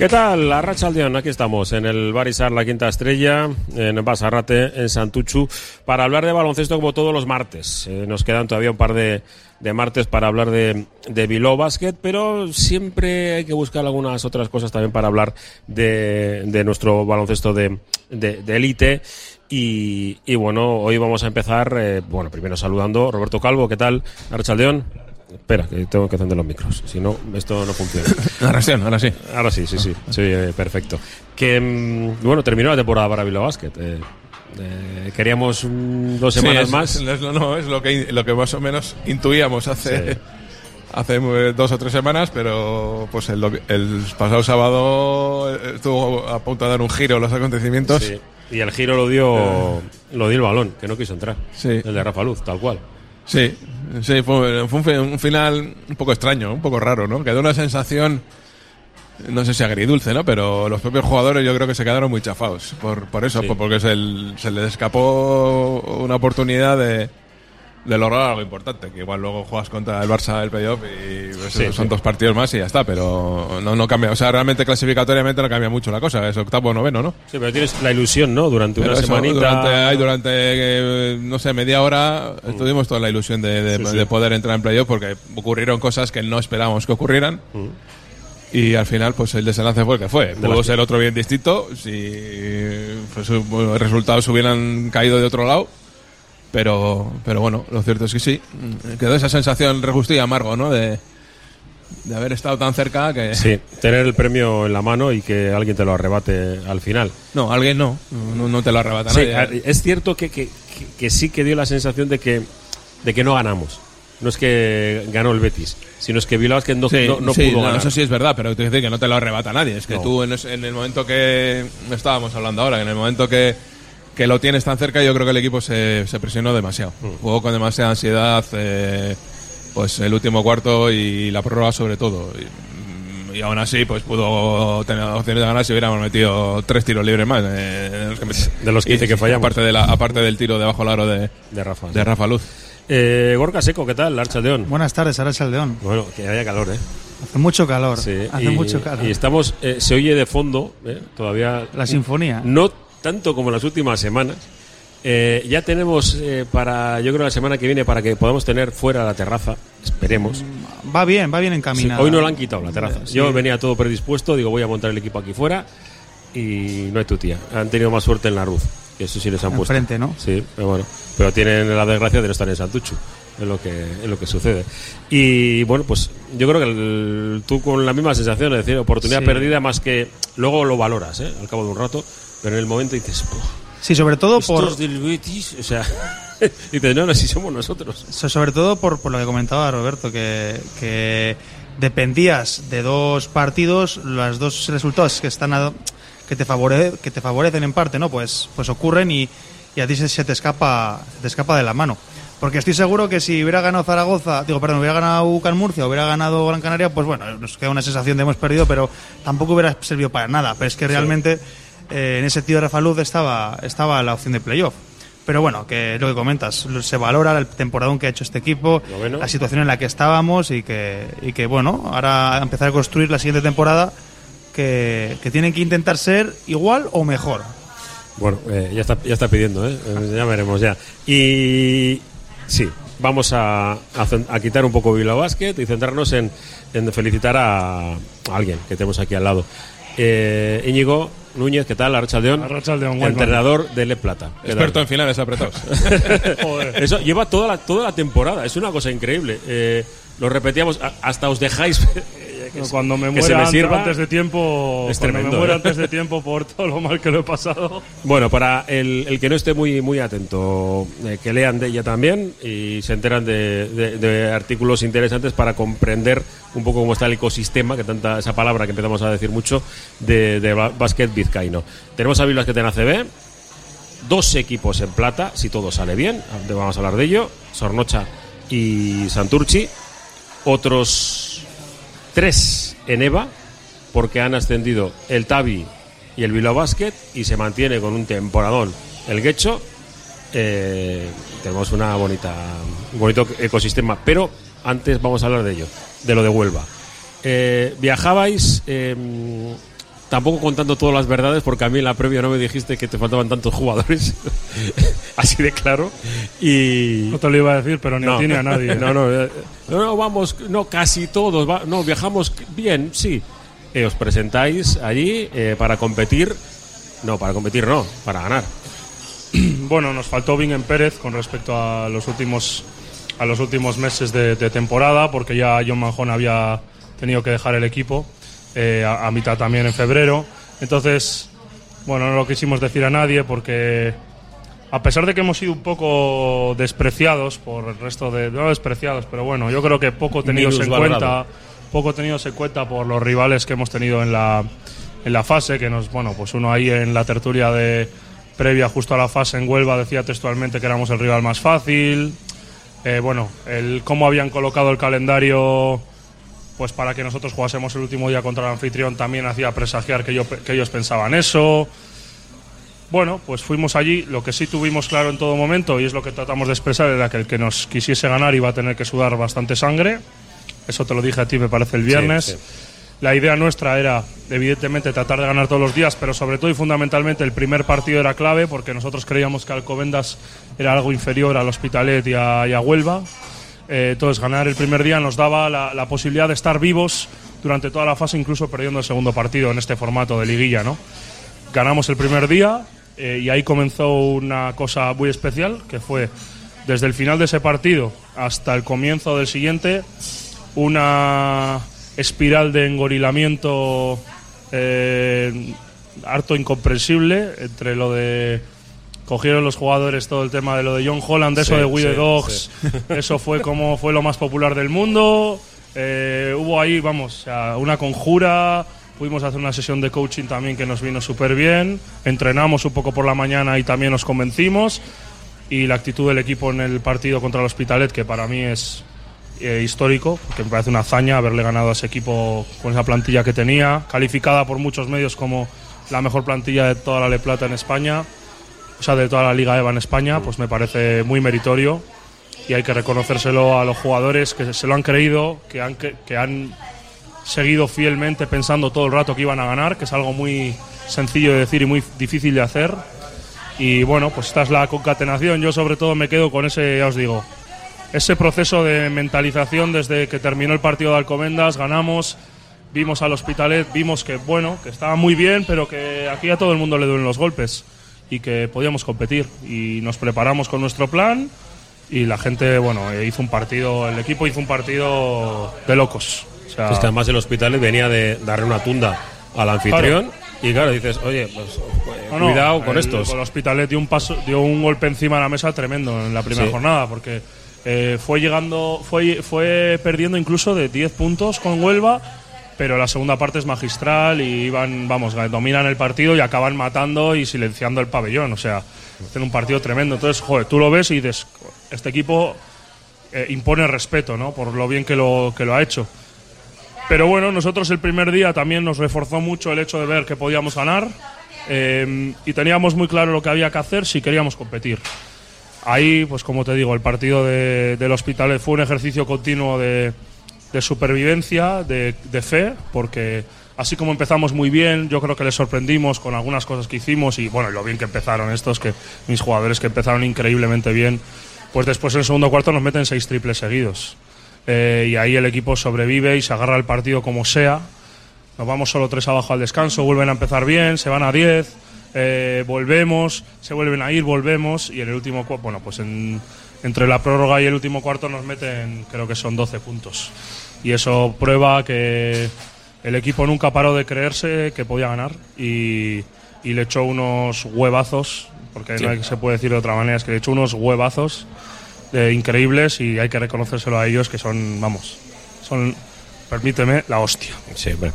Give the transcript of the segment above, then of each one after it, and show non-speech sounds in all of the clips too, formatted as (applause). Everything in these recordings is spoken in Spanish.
¿Qué tal? La Racha Aldeón, aquí estamos en el Barisar La Quinta Estrella, en Basarrate, en Santuchu, para hablar de baloncesto como todos los martes. Eh, nos quedan todavía un par de, martes para hablar de, de Basket, pero siempre hay que buscar algunas otras cosas también para hablar de, de nuestro baloncesto de élite. y, y, bueno, hoy vamos a empezar, eh, bueno, primero saludando Roberto Calvo, ¿qué tal? Arrachaldeón. Espera, que tengo que encender los micros. Si no, esto no funciona. (coughs) ahora sí, ahora sí. Ahora sí, sí, sí. sí perfecto. Que, mm, bueno, terminó la temporada para Bilbao Basket. Eh, eh, queríamos mm, dos semanas sí, es, más. Es, no, es lo que, lo que más o menos intuíamos hace, sí. (laughs) hace eh, dos o tres semanas, pero pues el, el, pasado sábado estuvo a punto de dar un giro los acontecimientos. Sí. Y el giro lo dio, lo dio el balón, que no quiso entrar. El de Rafa Luz, tal cual. Sí, sí fue, fue un, un, final un poco extraño, un poco raro, ¿no? Quedó una sensación, no sé si agridulce, ¿no? Pero los propios jugadores yo creo que se quedaron muy chafados por, por eso, sí. porque se, se les escapó una oportunidad de, de lograr algo importante, que igual luego juegas contra el Barça del playoff y pues, sí, son sí. dos partidos más y ya está, pero no, no cambia, o sea, realmente clasificatoriamente no cambia mucho la cosa, es octavo o noveno, ¿no? Sí, pero tienes la ilusión, ¿no? Durante pero una eso, semanita. Durante, durante eh, no sé, media hora mm. tuvimos toda la ilusión de, de, sí, de poder entrar en playoff porque ocurrieron cosas que no esperábamos que ocurrieran. Mm. Y al final, pues el desenlace fue el que fue. Pudo ser otro bien distinto si pues, los resultados hubieran caído de otro lado pero pero bueno lo cierto es que sí. Quedó esa sensación rejusto y amargo no de, de haber estado tan cerca que sí tener el premio en la mano y que alguien te lo arrebate al final. No alguien no. No, no te lo arrebata sí, nadie. es cierto que, que, que, sí que dio la sensación de que de que no ganamos. No es que ganó el Betis, sino es que Bilbao que no, sí, no, no sí, pudo no, ganar. Eso sí es verdad, pero te dice que no te lo arrebata nadie. Es que tú en, en, el momento que estábamos hablando ahora, en el momento que, que lo tienes tan cerca, yo creo que el equipo se, se presionó demasiado. Mm. Jugó con demasiada ansiedad, eh, pues el último cuarto y la prórroga sobre todo. Y, y, aún así, pues pudo tener opciones de ganar si hubiéramos metido tres tiros libres más. Eh, de los 15 y, que fallamos. Aparte, de la, aparte del tiro debajo del aro de, de Rafa. De Rafa Luz. Eh, Gorka Seco, ¿qué tal? Archa León. Buenas tardes, Archa León. Bueno, que haya calor, ¿eh? Hace mucho calor. Sí, hace y, mucho calor. Y estamos, eh, se oye de fondo, ¿eh? todavía. La sinfonía. No tanto como en las últimas semanas. Eh, ya tenemos eh, para, yo creo, la semana que viene para que podamos tener fuera la terraza. Esperemos. Va bien, va bien encaminado. Sí, hoy no la han quitado la terraza. Sí. Yo venía todo predispuesto, digo, voy a montar el equipo aquí fuera y no hay tu tía. Han tenido más suerte en la Ruz. Que eso sí les han puesto. Enfrente, ¿no? Sí, pero bueno. Pero tienen la desgracia de no estar en Santuchu. Es lo que, es lo que sucede. Y bueno, pues yo creo que el, tú con la misma sensación, es decir, oportunidad sí. perdida, más que luego lo valoras, ¿eh? al cabo de un rato, pero en el momento dices, Sí, sobre todo por. del Betis, o sea. (laughs) dices, no, no, si somos nosotros. Sobre todo por, por lo que comentaba Roberto, que, que dependías de dos partidos, los dos resultados que están a, que te favore, que te favorecen en parte, ¿no? Pues, pues ocurren y, y a ti se, se, te escapa se te escapa de la mano. Porque estoy seguro que si hubiera ganado Zaragoza, digo, perdón, hubiera ganado UCAN Murcia, hubiera ganado Gran Canaria, pues bueno, nos queda una sensación de hemos perdido, pero tampoco hubiera servido para nada. Pero es que realmente sí. Eh, en ese tío Rafa Luz estaba, estaba la opción de playoff. Pero bueno, que lo que comentas, se valora el temporadón que ha hecho este equipo, bueno. la situación en la que estábamos y que, y que bueno, ahora empezar a construir la siguiente temporada que, que tienen que intentar ser igual o mejor. Bueno, eh, ya, está, ya está pidiendo, ¿eh? ya veremos ya. Y sí, vamos a, a, a, quitar un poco Bilbao Basket y centrarnos en, en felicitar a, a, alguien que tenemos aquí al lado. Eh, Íñigo Núñez, ¿qué tal? Arrachaldeón. Arrachaldeón Entrenador de Le Plata. Experto en finales apretados. (laughs) Eso lleva toda la, toda la temporada, es una cosa increíble. Eh, lo repetíamos, hasta os dejáis que, cuando me muera se me sirva, antes de tiempo es cuando tremendo, me muera ¿eh? antes de tiempo por todo lo mal que lo he pasado. Bueno para el, el que no esté muy muy atento eh, que lean de ella también y se enteran de, de, de, artículos interesantes para comprender un poco cómo está el ecosistema que tanta esa palabra que empezamos a decir mucho de, de básquet vizcaíno. Tenemos a Bilbao que en ACB dos equipos en plata si todo sale bien vamos a hablar de ello Sornocha y Santurchi. Otros tres en EVA, porque han ascendido el Tavi y el Bilbao Basket y se mantiene con un temporadón el Guecho. Eh, tenemos una bonita, un bonito ecosistema, pero antes vamos a hablar de ello, de lo de Huelva. Eh, viajabais eh, tampoco contando todas las verdades, porque a mí en la previa no me dijiste que te faltaban tantos jugadores, (laughs) así de claro. Y No te lo iba a decir, pero ni a ti ni a nadie. (laughs) no, no, eh, no, no, vamos, no, casi todos, va- no, viajamos bien, sí. Eh, os presentáis allí eh, para competir, no, para competir no, para ganar. (clears throat) Bueno, nos faltó Bingen Pérez con respecto a los últimos a los últimos meses de, de temporada, porque ya John Manjón había tenido que dejar el equipo eh, a, a mitad también en febrero. Entonces, bueno, no lo quisimos decir a nadie porque a pesar de que hemos sido un poco despreciados por el resto de no despreciados, pero bueno, yo creo que poco tenidos en Minusvalorado. cuenta, poco tenidos en cuenta por los rivales que hemos tenido en la en la fase, que nos, bueno, pues uno ahí en la tertulia de previa justo a la fase en Huelva decía textualmente que éramos el rival más fácil. Eh, bueno, el cómo habían colocado el calendario pues para que nosotros jugásemos el último día contra el anfitrión también hacía presagiar que, yo- que ellos pensaban eso. Bueno, pues fuimos allí. Lo que sí tuvimos claro en todo momento, y es lo que tratamos de expresar, era que el que nos quisiese ganar iba a tener que sudar bastante sangre. Eso te lo dije a ti, me parece, el viernes. sí. La idea nuestra era, evidentemente, tratar de ganar todos los días, pero sobre todo y fundamentalmente el primer partido era clave porque nosotros creíamos que Alcobendas era algo inferior al Hospitalet y a, y a Huelva. Eh, entonces, ganar el primer día nos daba la, la posibilidad de estar vivos durante toda la fase, incluso perdiendo el segundo partido en este formato de liguilla, ¿no? Ganamos el primer día eh, y ahí comenzó una cosa muy especial, que fue desde el final de ese partido hasta el comienzo del siguiente, una espiral de engorilamiento eh, harto incomprensible entre lo de cogieron los jugadores todo el tema de lo de John Holland, eso Sí, de We the sí, Dogs, (laughs) eso fue como fue lo más popular del mundo. Eh, hubo ahí, vamos, una conjura. Pudimos hacer una sesión de coaching también que nos vino súper bien. Entrenamos un poco por la mañana y también nos convencimos. Y la actitud del equipo en el partido contra el Hospitalet, que para mí es eh, histórico, que me parece una hazaña haberle ganado a ese equipo con esa plantilla que tenía, calificada por muchos medios como la mejor plantilla de toda la Le Plata en España, o sea, de toda la Liga EVA en España, pues me parece muy meritorio y hay que reconocérselo a los jugadores que se lo han creído, que han, que, que han seguido fielmente pensando todo el rato que iban a ganar, que es algo muy sencillo de decir y muy difícil de hacer. Y bueno, pues esta es la concatenación. Yo sobre todo me quedo con ese, ya os digo, ese proceso de mentalización desde que terminó el partido de Alcomendas, ganamos, vimos al Hospitalet, vimos que bueno, que estaba muy bien, pero que aquí a todo el mundo le duelen los golpes y que podíamos competir y nos preparamos con nuestro plan y la gente, bueno, eh, hizo un partido, el equipo hizo un partido de locos. O sea, Es que además el hospital venía de darle una tunda al anfitrión y claro, dices, oye, pues eh, No, no, cuidado con el- estos. El Hospitalet dio un, paso, dio un golpe encima de la mesa tremendo en la primera Sí. jornada, porque eh, fue llegando, fue, fue perdiendo incluso de 10 puntos con Huelva, pero la segunda parte es magistral y iban, vamos, dominan el partido y acaban matando y silenciando el pabellón. O sea, hacen un partido tremendo. Entonces, joder, tú lo ves y este equipo eh, impone respeto, ¿no? Por lo bien que lo, que lo ha hecho. Pero bueno, nosotros el primer día también nos reforzó mucho el hecho de ver que podíamos ganar eh, y teníamos muy claro lo que había que hacer si queríamos competir. Ahí, pues como te digo, el partido de- del hospital fue un ejercicio continuo de, de supervivencia, de, de fe, porque así como empezamos muy bien, yo creo que les sorprendimos con algunas cosas que hicimos y bueno, lo bien que empezaron estos, que mis jugadores que empezaron increíblemente bien, pues después en el segundo cuarto nos meten seis triples seguidos. Eh, y ahí el equipo sobrevive y se agarra el partido como sea. Nos vamos solo tres abajo al descanso, vuelven a empezar bien, se van a 10, eh, volvemos, se vuelven a ir, volvemos y en el último cuarto, bueno, pues en- entre la prórroga y el último cuarto nos meten, creo que son 12 puntos. Y eso prueba que el equipo nunca paró de creerse que podía ganar y, y le echó unos huevazos, porque no hay- se puede decir de otra manera, es que le echó unos huevazos eh, increíbles y hay que reconocérselo a ellos que son, vamos, son, permíteme, la hostia. Sí, hombre.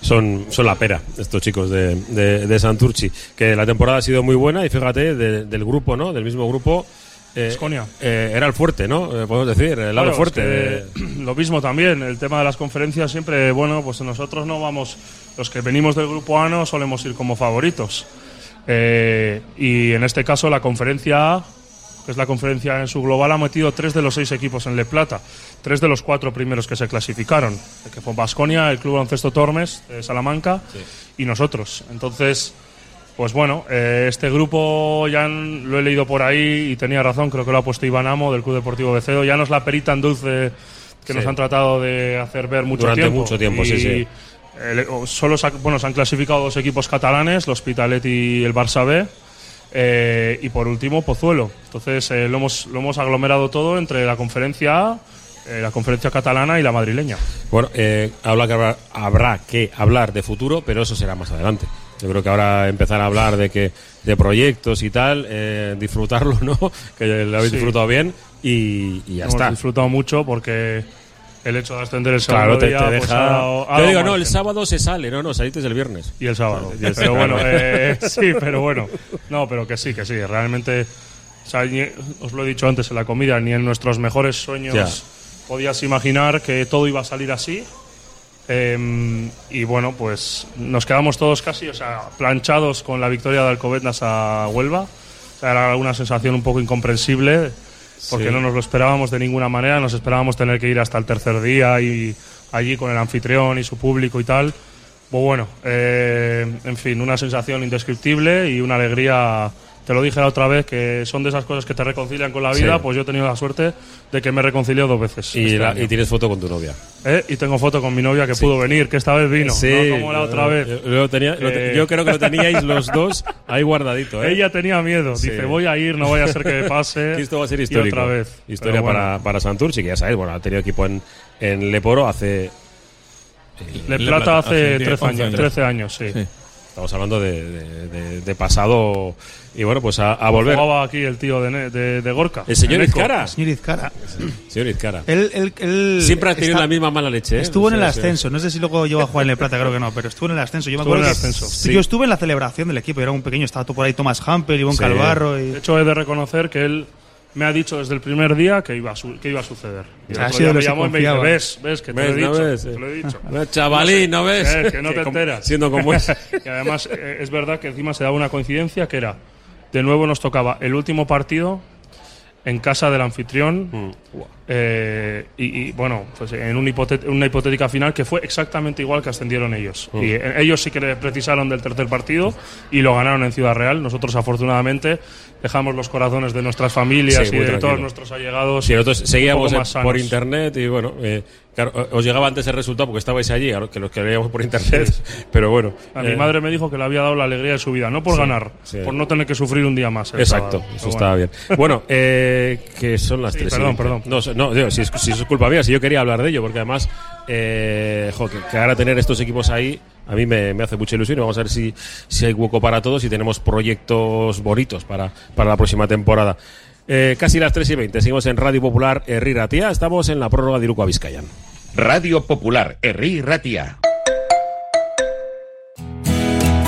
Son, son la pera, estos chicos de, de, de Santurci. Que la temporada ha sido muy buena y fíjate, de- del grupo, ¿no? Del mismo grupo. Eh, eh, era el fuerte, ¿no? Eh, podemos decir, el lado Claro, fuerte. es que, de- (clears throat) lo mismo también, el tema de las conferencias siempre, bueno, pues nosotros no vamos, los que venimos del grupo A no solemos ir como favoritos. Eh, y en este caso la conferencia A que es la conferencia en su global, ha metido tres de los seis equipos en Le Plata, tres de los cuatro primeros que se clasificaron, que fue Basconia, el Club Baloncesto Tormes de Salamanca y nosotros. Entonces, pues bueno, eh, este grupo ya lo he leído por ahí y tenía razón, creo que lo ha puesto Iván Amo del Club Deportivo Becedo, ya no es la perita en dulce que nos han tratado de hacer ver mucho Durante tiempo. mucho tiempo, sí, sí. solo se, bueno, se han clasificado dos equipos catalanes, el Hospitalet y el Barça B. Eh, y por último, Pozuelo. Entonces eh, lo, hemos, lo hemos aglomerado todo entre la conferencia A, eh, la conferencia catalana y la madrileña. Bueno, habla que habrá, habrá, que hablar de futuro, pero eso será más adelante. Yo creo que ahora empezar a hablar de que de proyectos y tal, disfrutarlo, ¿no? (laughs) Que lo habéis disfrutado bien y, y ya hemos está. disfrutado mucho porque el hecho de ascender el sábado Claro, te, día, te pues, deja. Yo dado digo, no, el sábado se sale, no, no, saliste el viernes. Y el sábado. Y el pero bueno, (laughs) eh, (laughs) sí, pero bueno. No, pero que sí, que sí. Realmente, o sea, ni- os lo he dicho antes en la comida, ni en nuestros mejores sueños Ya. podías imaginar que todo iba a salir así. Em, y bueno, pues nos quedamos todos casi, o sea, planchados con la victoria de Alcobendas a Huelva. O sea, era una sensación un poco incomprensible porque Sí. no nos lo esperábamos de ninguna manera. Nos esperábamos tener que ir hasta el tercer día y allí con el anfitrión y su público y tal. Pues bueno, eh, en fin, una sensación indescriptible y una alegría. Te lo dije la otra vez que son de esas cosas que te reconcilian con la vida. Sí. Pues yo he tenido la suerte de que me reconcilió dos veces. Y, este la- y tienes foto con tu novia. ¿Eh? Y tengo foto con mi novia que pudo venir, que esta vez vino, no como la otra vez. Yo, yo tenía- lo te- Eh. yo creo que lo teníais los (laughs) dos ahí guardadito. ¿eh? Ella tenía miedo, Sí. dice voy a ir, no vaya a ser que me pase. Que (laughs) esto va a ser Y histórico. otra vez. Historia bueno, para, para Santurce, que ya sabéis, bueno, ha tenido equipo en, en Leporo hace. Le Le Plata hace hace 13 11 años, años. 13 años, sí. Estamos hablando de, de- de- de pasado. Y bueno, pues a, a volver. Jugaba aquí el tío de, Ne- de, de Gorka. El señor. Izcara. Señor Izcara. Señor Izcara. Él, él- él Siempre ha tenido está- la misma mala leche. ¿eh? Estuvo en el ascenso, no sé si luego llegó a jugar en el Plata, creo que no, pero estuvo en el ascenso. Yo me Estuvo acuerdo en el que- ascenso. Sí, Yo estuve en la celebración del equipo, era un pequeño, estaba todo por ahí Thomas Hamper, Ivonne Sí. Calvarro y... De hecho, he de reconocer que él me ha dicho desde el primer día que iba a, su- que iba a suceder. Y Ha sido me llamó y me dice, ves, ves, que te ¿Ves? lo he ¿No dicho. ves? Te lo he dicho. (laughs) No, chavalín, ¿no ves? Eh, que no (laughs) te enteras. Siendo como es. (laughs) Y además eh, es verdad que encima se daba una coincidencia que era, de nuevo nos tocaba el último partido en casa del anfitrión Mm. Eh, y, y, bueno, pues en un hipotet- una hipotética final que fue exactamente igual que ascendieron ellos. Mm. Y eh, ellos sí que precisaron del tercer partido y lo ganaron en Ciudad Real. Nosotros afortunadamente dejamos los corazones de nuestras familias Sí, y de tranquilo. todos nuestros allegados. Sí, nosotros seguíamos en- más por internet y bueno, eh, claro, os llegaba antes el resultado porque estabais allí, que los que veíamos por internet, (laughs) pero bueno. A eh, mi madre me dijo que le había dado la alegría de su vida, no por Sí, ganar, por no tener que sufrir un día más. Exacto, sábado. eso Pero estaba bueno. bien. Bueno, eh, que son las tres. perdón, perdón. No, no, digo, si, es, es culpa mía, si yo quería hablar de ello, porque además, eh, que, ahora tener estos equipos ahí, a mí me, hace mucha ilusión y vamos a ver si, si hay hueco para todos y tenemos proyectos bonitos para, para la próxima temporada. Eh, casi las 3 y 20, seguimos en Radio Popular Herri Ratia, estamos en la prórroga de Iruko Vizcayan. Radio Popular, Herri Ratia.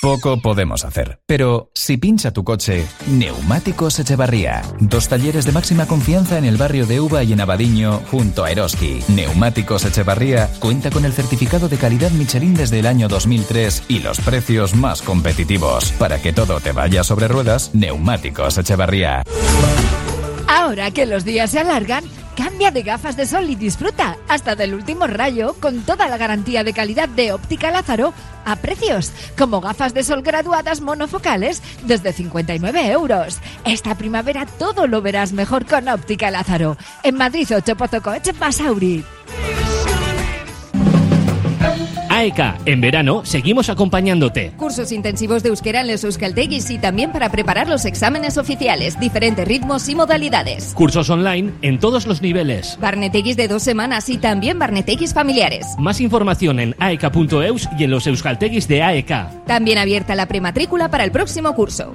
poco podemos hacer. Pero si pincha tu coche, Neumáticos Echevarría. Dos talleres de máxima confianza en el barrio de Uva y en Abadiño, junto a Eroski. Neumáticos Echevarría cuenta con el certificado de calidad Michelin desde el año 2003 y los precios más competitivos. Para que todo te vaya sobre ruedas, Neumáticos Echevarría. Ahora que los días se alargan, Cambia de gafas de sol y disfruta hasta del último rayo con toda la garantía de calidad de Óptica Lázaro a precios como gafas de sol graduadas monofocales desde 59 euros. Esta primavera todo lo verás mejor con Óptica Lázaro. En Madrid, Ochopozocoche, Basauri. AEK, en verano seguimos acompañándote. Cursos intensivos de euskera en los euskaltegis y también para preparar los exámenes oficiales, diferentes ritmos y modalidades. Cursos online en todos los niveles. Barnetegis de dos semanas y también barnetegis familiares. Más información en aek.eus y en los euskaltegis de AEK. También abierta la prematrícula para el próximo curso.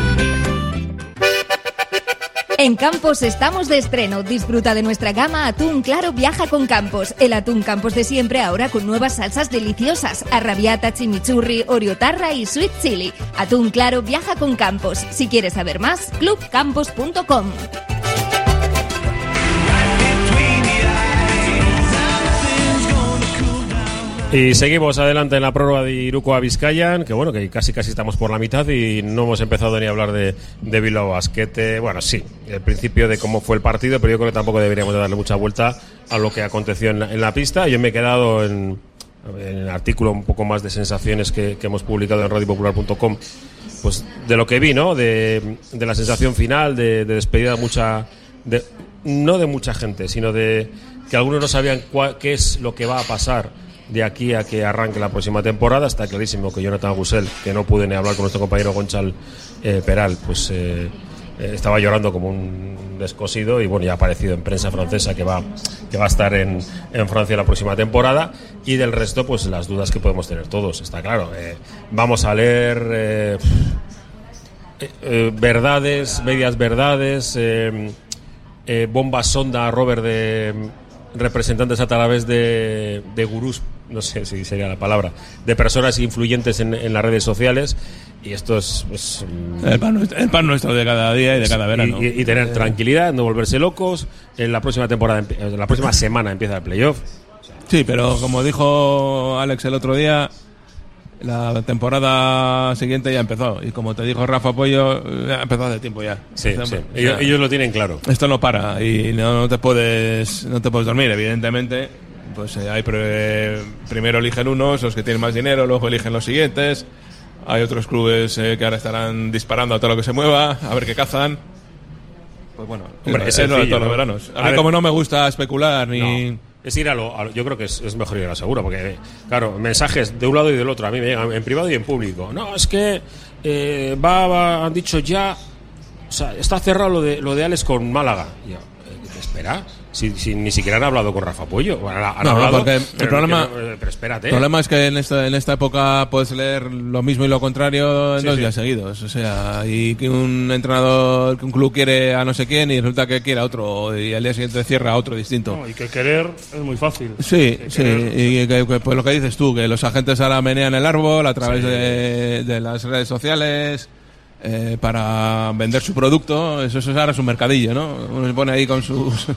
En Campos estamos de estreno. Disfruta de nuestra gama Atún Claro Viaja con Campos. El atún Campos de siempre ahora con nuevas salsas deliciosas. Arrabiata, chimichurri, oriotarra y sweet chili. Atún Claro Viaja con Campos. Si quieres saber más, clubcampos.com. Y seguimos adelante en la prórroga de Iruko a Vizcayan, que bueno, que casi casi estamos por la mitad y no hemos empezado ni a hablar de, de Bilbao Basquete. Bueno, sí, el principio de cómo fue el partido, pero yo creo que tampoco deberíamos de darle mucha vuelta a lo que aconteció en la, en la pista. Yo me he quedado en, el artículo un poco más de sensaciones que, hemos publicado en radiopopular.com, pues de lo que vi, ¿no? De, de la sensación final, de, de despedida de mucha... De, no de mucha gente, sino de que algunos no sabían qué es lo que va a pasar de aquí a que arranque la próxima temporada. Está clarísimo que Jonathan Gusel, que no pude ni hablar con nuestro compañero Gonchal eh, Peral, pues eh, eh, estaba llorando como un descosido y bueno, ya ha aparecido en prensa francesa que va, que va a estar en, en Francia la próxima temporada. Y del resto, pues las dudas que podemos tener todos, está claro. Vamos a leer verdades, medias verdades, bombas sonda, Robert, de representantes a través de, de gurús, no sé si sería la palabra, de personas influyentes en, en las redes sociales. Y esto es. pues, mm, El pan, nuestro- el pan nuestro de cada día y de cada verano. y, y- y tener tranquilidad, no volverse locos. En la próxima temporada, en la próxima semana empieza el playoff. Sí, pero como dijo Alex el otro día, la temporada siguiente ya empezó. Y como te dijo Rafa Pollo, ha empezado hace tiempo ya. Sí, sí. Ellos, ellos lo tienen claro. Esto no para y no, no te puedes no te puedes dormir, evidentemente. Pues eh, hay pre- primero eligen unos, los que tienen más dinero, luego eligen los siguientes. Hay otros clubes eh, que ahora estarán disparando a todo lo que se mueva, a ver qué cazan. Pues bueno, Hombre, es es lo de todos los ¿no? veranos. A, A mí ver- como no me gusta especular ni... No, es ir a lo, a lo- Yo creo que es, es mejor ir a la segura, porque, claro, mensajes de un lado y del otro. A mí me llegan en privado y en público. No, es que eh, va, va- han dicho ya. O sea, está cerrado lo de, lo de Alex con Málaga. Y yo, eh, espera, si, si ni siquiera han hablado con Rafa han No, hablado, porque el pero problema- no- eh, pero espérate. El problema es que en esta, en esta época puedes leer lo mismo y lo contrario en Sí, dos sí. días seguidos. O sea, y que un entrenador, que un club quiere a no sé quién y resulta que quiere a otro y al día siguiente cierra a otro distinto. No, y que querer es muy fácil. Sí, sí, querer- y que, que, pues lo que dices tú, que los agentes ahora menean el árbol a través Sí. de, de las redes sociales eh, para vender su producto, eso, eso es ahora su mercadillo, ¿no? Uno se pone ahí con sus...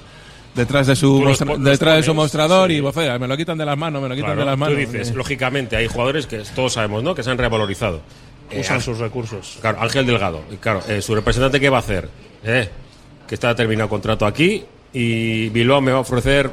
detrás de su, los los detrás de su mostrador sí. y vocea, me lo quitan de las manos, me lo quitan Claro, de las manos. Tú dices, Eh, lógicamente, hay jugadores que todos sabemos, ¿no? Que se han revalorizado. Eh, Usan Ángel- sus recursos. Claro, Ángel Delgado. Y claro, eh, su representante, ¿qué va a hacer? Eh, que está terminado contrato aquí y Bilbao me va a ofrecer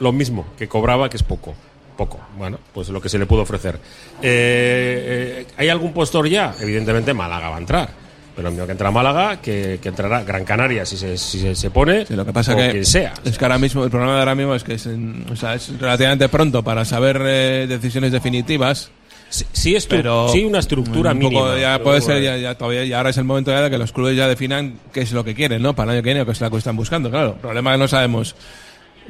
lo mismo que cobraba, que es poco. Poco. Bueno, pues lo que se le pudo ofrecer. Eh, eh, ¿Hay algún postor ya? Evidentemente Málaga va a entrar. Pero mismo que entra Málaga, que, que entrará Gran Canaria si se, si se, se pone, Sí, lo que pasa o que sea. es que ahora mismo el problema de ahora mismo es que es, en- o sea, es relativamente pronto para saber eh, decisiones definitivas. Sí, sí pero sí una estructura un poco mínima. ya puede ser ya, ya todavía ya ahora es el momento ya de que los clubes ya definan qué es lo que quieren, ¿no? Para el año que viene o qué es lo que están buscando. Claro, el problema es que no sabemos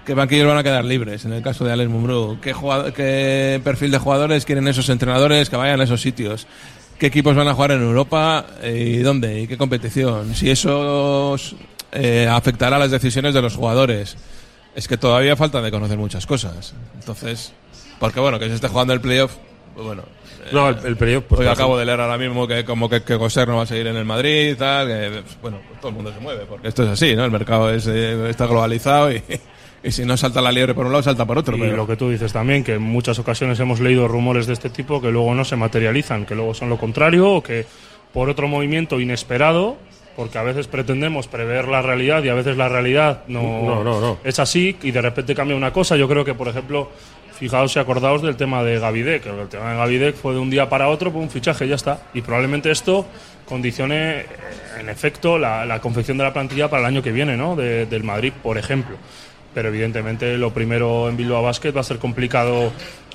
qué banquillos van a quedar libres. En el caso de Alex Mumbrú, qué qué perfil de jugadores quieren esos entrenadores que vayan a esos sitios. ¿Qué equipos van a jugar en Europa eh, y dónde? ¿Y qué competición? Si eso eh, afectará las decisiones de los jugadores. Es que todavía falta de conocer muchas cosas. Entonces, porque bueno, que se esté jugando el playoff pues bueno. No, el, el periodo. Pues, Hoy acabo de leer ahora mismo que como que, que Coser no va a seguir en el Madrid y tal, que, pues, bueno, pues todo el mundo se mueve, porque esto es así, ¿no? El mercado es, eh, está globalizado y, y si no salta la liebre por un lado, salta por otro. Y pero- lo que tú dices también, que en muchas ocasiones hemos leído rumores de este tipo que luego no se materializan, que luego son lo contrario o que por otro movimiento inesperado, porque a veces pretendemos prever la realidad y a veces la realidad no, No, no, no. es así y de repente cambia una cosa. Yo creo que, por ejemplo, fijaos y acordaos del tema de Gavidec, que el tema de Gavidec fue de un día para otro, pues un fichaje y ya está. Y probablemente esto condicione, eh, en efecto, la, la confección de la plantilla para el año que viene, ¿no? De- del Madrid, por ejemplo pero evidentemente lo primero en Bilbao Basket va a ser complicado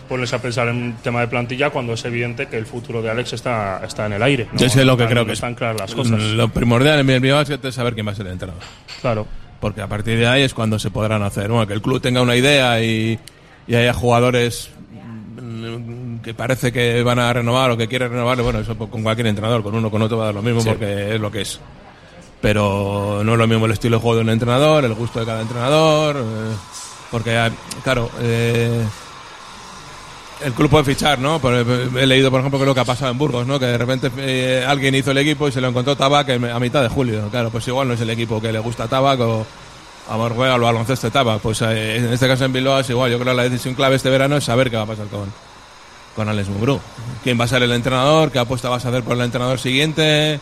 ponerse a pensar en un tema de plantilla cuando es evidente que el futuro de Alex está, está en el aire. ¿no? Yo sé lo que creo no que están claras las cosas. Lo primordial en Bilbao Basket es saber quién va a ser el entrenador. Claro. Porque a partir de ahí es cuando se podrán hacer. Bueno, que el club tenga una idea y, y haya jugadores mm, que parece que van a renovar o que quieren renovar, bueno, eso con cualquier entrenador, con uno con otro va a dar lo mismo Sí. porque es lo que es. Pero no es lo mismo el estilo de juego de un entrenador, el gusto de cada entrenador, eh, porque, claro, eh, el club puede fichar, ¿no? He leído, por ejemplo, que lo que ha pasado en Burgos, ¿no? Que de repente eh, alguien hizo el equipo y se lo encontró Tabac a mitad de julio. Claro, pues igual no es el equipo que le gusta a Tabac o a Morguea o al baloncesto Tabac. Pues eh, en este caso en Bilbao es igual. Yo creo que la decisión clave este verano es saber qué va a pasar con, con Alex Mumbrú. ¿Quién va a ser el entrenador? ¿Qué apuesta vas a hacer por el entrenador siguiente?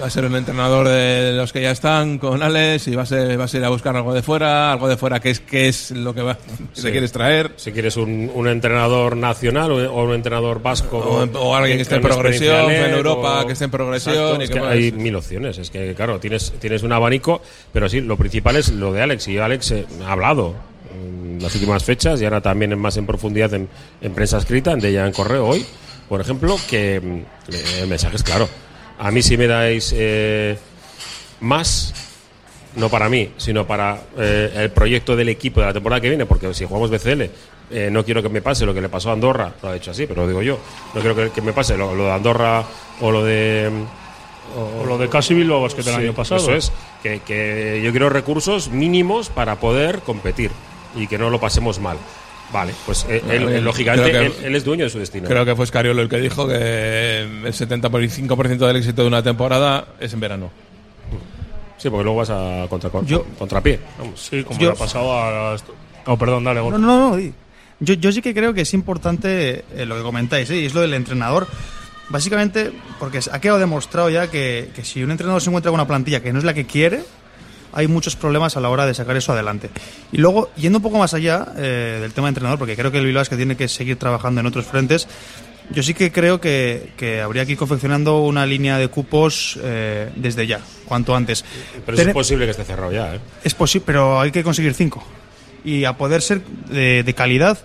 Va a ser un entrenador de los que ya están con Alex y vas a, vas a ir a buscar algo de fuera, algo de fuera que es, que es lo que va, Sí. te quieres traer. Si quieres un, un entrenador nacional o, un entrenador vasco. O- o alguien que esté en progresión, en Europa, o- que esté en progresión y es que hay mil opciones. Es que, claro, tienes, tienes un abanico, pero sí, lo principal es lo de Alex. Y Alex eh, ha hablado en las últimas fechas y ahora también en más en profundidad en, en prensa escrita, en de ella en correo hoy, por ejemplo, que mm, el mensaje es claro. A mí si me dais eh, más no para mí, sino para eh, el proyecto del equipo de la temporada que viene, porque si jugamos BCL, eh, no quiero que me pase lo que le pasó a Andorra, lo ha dicho así, pero lo digo yo, no quiero que, que me pase lo, lo de Andorra o lo de... O lo de Casi Bilbao el Sí, año pasado. Eso es, que, que yo quiero recursos mínimos para poder competir y que no lo pasemos mal. Vale, pues eh, él, él, lógicamente, que- él, él es dueño de su destino. Creo que fue Scariolo el que dijo que el 75% del éxito de una temporada es en verano. Sí, porque luego vas a contra, Yo- contrapié. Vamos. Sí, como Yo- le ha pasado a... Oh, perdón, dale, Gorka. No, no, no. Yo, yo sí que creo que es importante eh, lo que comentáis, ¿eh? y es lo del entrenador. Básicamente, porque ha quedado demostrado ya que, que si un entrenador se encuentra con una plantilla que no es la que quiere, hay muchos problemas a la hora de sacar eso adelante. Y luego, yendo un poco más allá eh, del tema de entrenador, porque creo que el Bilbao es que tiene que seguir trabajando en otros frentes, yo sí que creo que, que habría que ir confeccionando una línea de cupos eh, desde ya, cuanto antes. Pero es posible que esté cerrado ya, ¿eh? es posible, pero hay que conseguir cinco. Y a poder ser de, de calidad,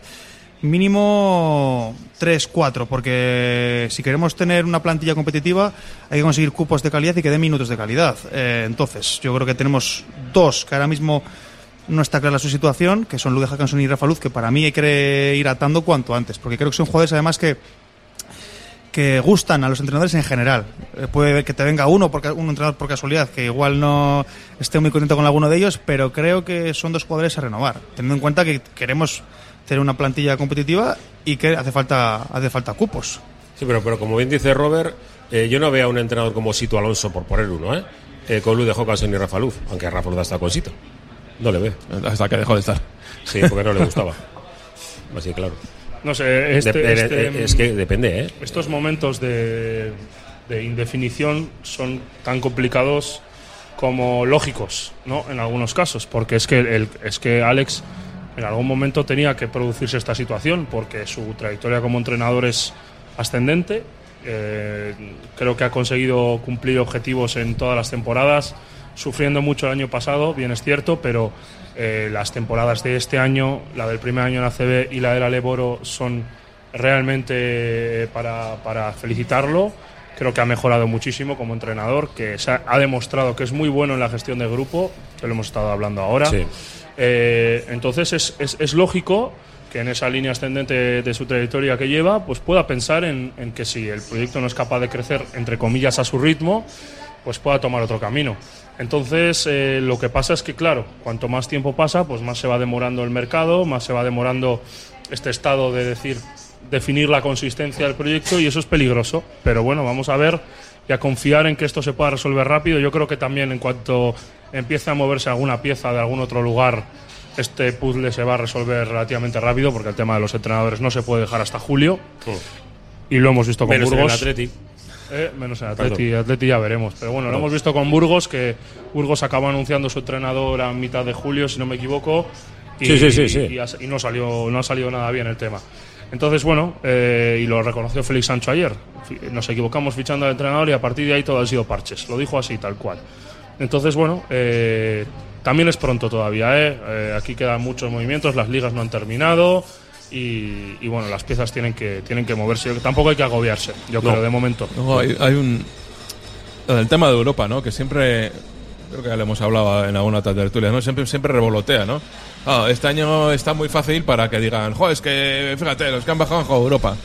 mínimo tres, cuatro, porque si queremos tener una plantilla competitiva, hay que conseguir cupos de calidad y que den minutos de calidad. Eh, entonces, yo creo que tenemos dos que ahora mismo no está clara su situación, que son Lude Hackanson y Rafa Luz, que para mí hay que ir atando cuanto antes, porque creo que son jugadores además que que gustan a los entrenadores en general. Eh, puede que te venga uno, porque, un entrenador por casualidad, que igual no esté muy contento con alguno de ellos, pero creo que son dos jugadores a renovar, teniendo en cuenta que queremos tener una plantilla competitiva y que hace falta, hace falta cupos. Sí, pero, pero como bien dice Robert, eh, yo no veo a un entrenador como Sito Alonso, por poner uno, ¿eh? Eh, con Luz de Hockenson y Rafa Luz, aunque Rafa Luz ha estado con Sito. No le ve. Hasta que dejó de estar. Sí, porque no le gustaba. (laughs) Así, claro. No sé, este, Dep- este- eh, es que depende, ¿eh? Estos momentos de, de indefinición son tan complicados como lógicos, ¿no? En algunos casos, porque es que el, es que Alex en algún momento tenía que producirse esta situación, porque su trayectoria como entrenador es ascendente. eh, creo que ha conseguido cumplir objetivos en todas las temporadas, sufriendo mucho el año pasado, bien es cierto, pero eh, las temporadas de este año, la del primer año en ACB y la del Aleboro, son realmente eh, para, felicitarlo. Creo que ha mejorado muchísimo como entrenador, que ha, ha demostrado que es muy bueno en la gestión de grupo, que lo hemos estado hablando ahora. Sí. Eh, entonces es, es- es lógico que en esa línea ascendente de su trayectoria que lleva, pues pueda pensar en, en que si el proyecto no es capaz de crecer, entre comillas, a su ritmo, pues pueda tomar otro camino. Entonces, eh, lo que pasa es que, claro, cuanto más tiempo pasa, pues más se va demorando el mercado, más se va demorando este estado de decir, definir la consistencia del proyecto y eso es peligroso. Pero bueno, vamos a ver y a confiar en que esto se pueda resolver rápido. Yo creo que también en cuanto empiece a moverse alguna pieza de algún otro lugar, este puzzle se va a resolver relativamente rápido porque el tema de los entrenadores no se puede dejar hasta julio. Y lo hemos visto con Menos en Burgos. el Atleti. Eh, menos en Atleti. Atleti ya veremos. Pero bueno, lo hemos visto con Burgos, que Burgos acabó anunciando su entrenador a mitad de julio, si no me equivoco. Y, Sí, sí, sí, sí. y ha- y no, salió, no ha salido nada bien el tema. Entonces, bueno, eh, y lo reconoció Félix Sancho ayer. Nos equivocamos fichando al entrenador y a partir de ahí todo ha sido parches. Lo dijo así, tal cual. Entonces, bueno, eh, también es pronto todavía. ¿eh? Eh, aquí quedan muchos movimientos, las ligas no han terminado. Y, y, bueno, las piezas tienen que, tienen que moverse. Tampoco hay que agobiarse, yo No. creo, de momento. Luego hay, hay un. del tema de Europa, ¿no? Que siempre. Creo que ya le hemos hablado en alguna otra tertulia, ¿no? Siempre, siempre revolotea, ¿no? Ah, este año está muy fácil para que digan, jo, es que, fíjate, los que han bajado han jugado Europa.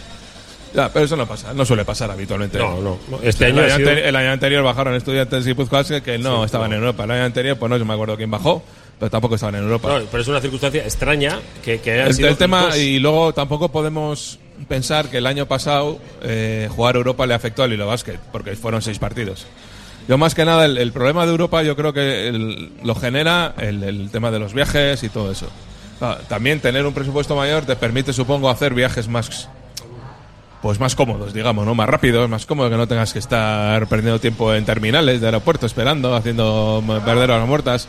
Ya, pero eso no pasa, no suele pasar habitualmente. No, no. Este el, año año sido- el año anterior bajaron estudiantes y Puzcoaske que no Sí, estaban no. en Europa. El año anterior, pues no me acuerdo quién bajó, pero tampoco estaban en Europa. No, pero es una circunstancia extraña que, que el, sido el tema, y luego tampoco podemos pensar que el año pasado eh, jugar Europa le afectó al Hilo Basket, porque fueron seis partidos. Yo más que nada, el, problema de Europa yo creo que el- lo genera el, el tema de los viajes y todo eso. Ah, también tener un presupuesto mayor te permite, supongo, hacer viajes más pues más cómodos, digamos, ¿no? Más rápidos, más cómodos, que no tengas que estar perdiendo tiempo en terminales de aeropuerto esperando, haciendo perder horas muertas.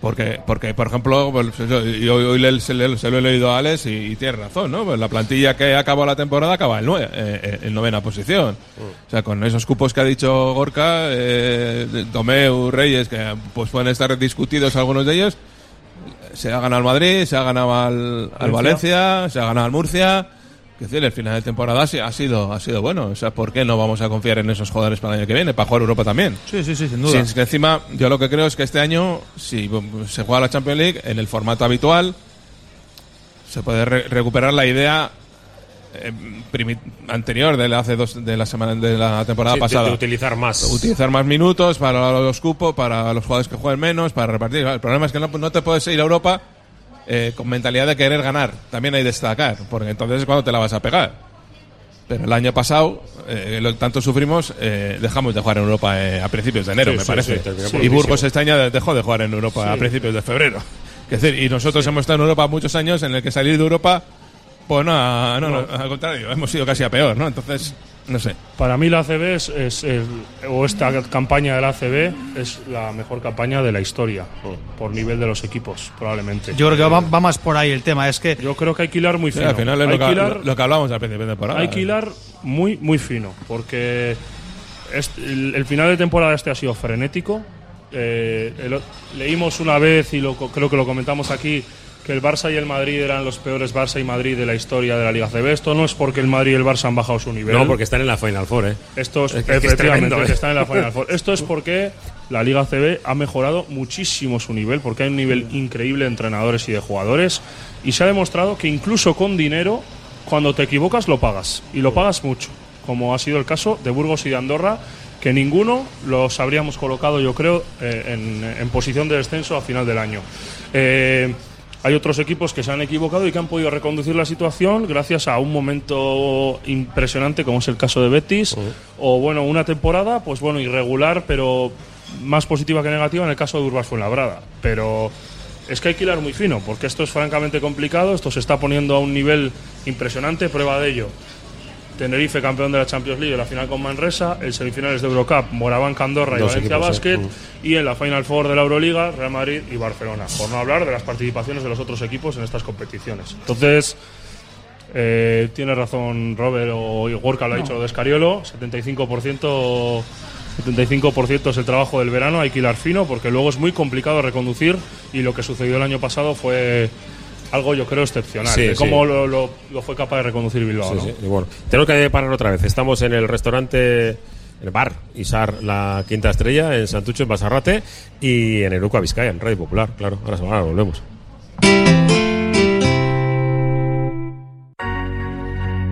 Porque, porque por ejemplo, pues, yo, yo hoy le- se, le- se lo he leído a Alex y, y tiene razón, ¿no? Pues la plantilla que acabó la temporada acaba en, nue- eh, eh, en novena posición. O sea, con esos cupos que ha dicho Gorka, eh, Tomeu, Reyes, que pues pueden estar discutidos algunos de ellos, se ha ganado al Madrid, se ha ganado al, al Valencia, se ha ganado al Murcia. Decir, el final de temporada sí ha sido, ha sido bueno. O sea, ¿por qué no vamos a confiar en esos jugadores para el año que viene? Para jugar Europa también. Sí, sí, sí, sin Sí, duda. es que encima, yo lo que creo es que este año, si se juega la Champions League en el formato habitual, se puede re- recuperar la idea eh, anterior de la hace dos de la semana de la temporada Sí, de- pasada de utilizar más. utilizar más minutos para los cupos para los jugadores que jueguen menos para repartir el problema es que no, no te puedes ir a Europa eh, con mentalidad de querer ganar también hay que destacar porque entonces es cuando te la vas a pegar pero el año pasado, eh, lo que tanto sufrimos, eh, dejamos de jugar en Europa eh, a principios de enero, Sí, me sí, parece. sí, y. Burgos este año dejó de jugar en Europa a principios de febrero. Es decir, y nosotros hemos estado en Europa muchos años en el que salir de Europa, pues no, a- no, no, al contrario, hemos ido casi a peor, ¿no? Entonces, no sé. Para mí la ACB es, es el- o esta campaña de la ACB es la mejor campaña de la historia por nivel de los equipos probablemente. Yo creo que va, va más por ahí el tema. Es que Yo creo que hay que hilar muy Sí, fino. al final es hay lo que, que hilar- lo, lo que hablábamos al principio de temporada. Hay que hilar muy, muy fino, porque este- el, el final de temporada este ha sido frenético. Eh, el- leímos una vez, y lo, co- creo que lo comentamos aquí, que el Barça y el Madrid eran los peores Barça y Madrid de la historia de la Liga CB. Esto no es porque el Madrid y el Barça han bajado su nivel. No, porque están en la Final Four, ¿eh? Esto es, Es que- es que es efectivamente, tremendo, ¿eh? están en la Final Four. (laughs) Esto es porque la Liga CB ha mejorado muchísimo su nivel, porque hay un nivel increíble de entrenadores y de jugadores, y se ha demostrado que incluso con dinero, cuando te equivocas lo pagas, y lo pagas mucho, como ha sido el caso de Burgos y de Andorra, que ninguno los habríamos colocado, yo creo, eh, en, en posición de descenso a final del año. Eh, hay otros equipos que se han equivocado y que han podido reconducir la situación gracias a un momento impresionante como es el caso de Betis o bueno una temporada pues bueno irregular pero más positiva que negativa. En el caso de Urbas Fuenlabrada. Pero es que hay que hilar muy fino porque esto es francamente complicado esto se está poniendo a un nivel impresionante prueba de ello Tenerife campeón de la Champions League en la final con Manresa, el semifinales de Eurocup, Moraván Andorra y Dos Valencia equipos, Basket, eh. y en la Final Four de la Euroliga, Real Madrid y Barcelona. Por no hablar de las participaciones de los otros equipos en estas competiciones. Entonces, eh, tiene razón Robert o Gorka lo ha dicho lo de Escariolo, 75%. 75% es el trabajo del verano, hay que hilar fino porque luego es muy complicado reconducir y lo que sucedió el año pasado fue algo yo creo excepcional, Sí, de sí. cómo lo, lo- lo fue capaz de reconducir Bilbao. Sí, ¿no? bueno, tenemos que parar otra vez. Estamos en el restaurante, el bar Isar La Quinta Estrella, en Santucho, en Basarrate, y en Eruca, Vizcaya, en Radio Popular, claro. Ahora, ahora volvemos.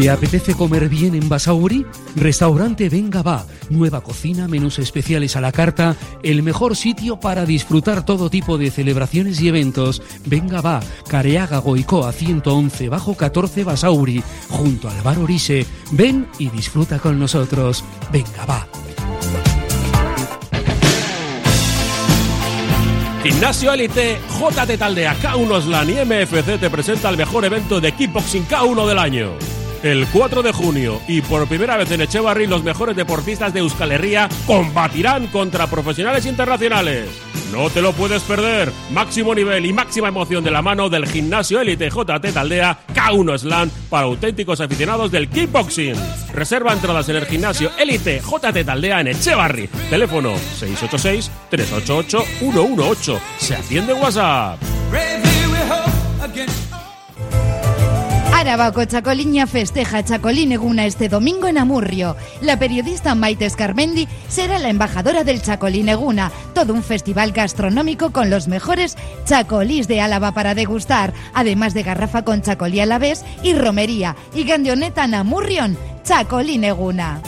¿Te apetece comer bien en Basauri? Restaurante Venga Va. Nueva cocina, menús especiales a la carta, el mejor sitio para disfrutar todo tipo de celebraciones y eventos. Venga Va. Careaga Goicoa 111 bajo 14 Basauri, junto al bar Orise. Ven y disfruta con nosotros. Venga Va. Gimnasio Elite, JT Taldea, K1 Slan y MFC te presenta el mejor evento de kickboxing K1 del año. El 4 de junio y por primera vez en Echevarri los mejores deportistas de Euskal Herria combatirán contra profesionales internacionales. No te lo puedes perder. Máximo nivel y máxima emoción de la mano del gimnasio Elite JT Taldea K1 Slam para auténticos aficionados del kickboxing. Reserva entradas en el gimnasio Elite JT Taldea en Echevarri. Teléfono 686 388 118. Se atiende en WhatsApp. Arabako Chacoliña festeja Chacolín Eguna este domingo en Amurrio. La periodista Maite Escarmendi será la embajadora del Chacolín Eguna, todo un festival gastronómico con los mejores chacolís de Álava para degustar, además de garrafa con chacolí a la vez y romería y gandioneta en Amurrion, Chacolín Eguna.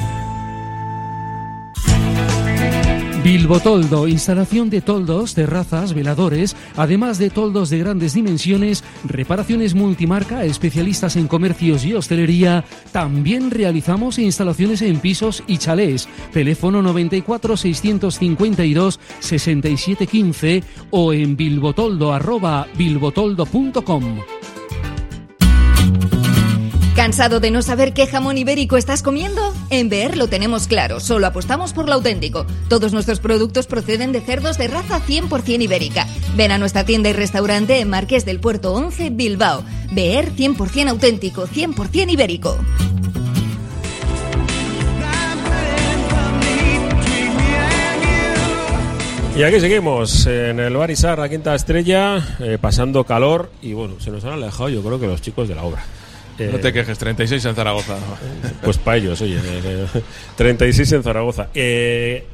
Bilbo Toldo, instalación de toldos, terrazas, veladores, además de toldos de grandes dimensiones, reparaciones multimarca, especialistas en comercios y hostelería. También realizamos instalaciones en pisos y chalés. Teléfono 94 652 6715 o en bilbotoldo bilbotoldo.com. ¿Cansado de no saber qué jamón ibérico estás comiendo? En Beer lo tenemos claro, solo apostamos por lo auténtico. Todos nuestros productos proceden de cerdos de raza 100% ibérica. Ven a nuestra tienda y restaurante en Marqués del Puerto 11, Bilbao. Beer 100% auténtico, 100% ibérico. Y aquí seguimos en el Barisar, la quinta estrella, eh, pasando calor y bueno, se nos han alejado yo creo que los chicos de la obra. No te quejes, 36 en Zaragoza. (laughs) Pues para ellos, oye, eh, (laughs) 36 en Zaragoza. Eh,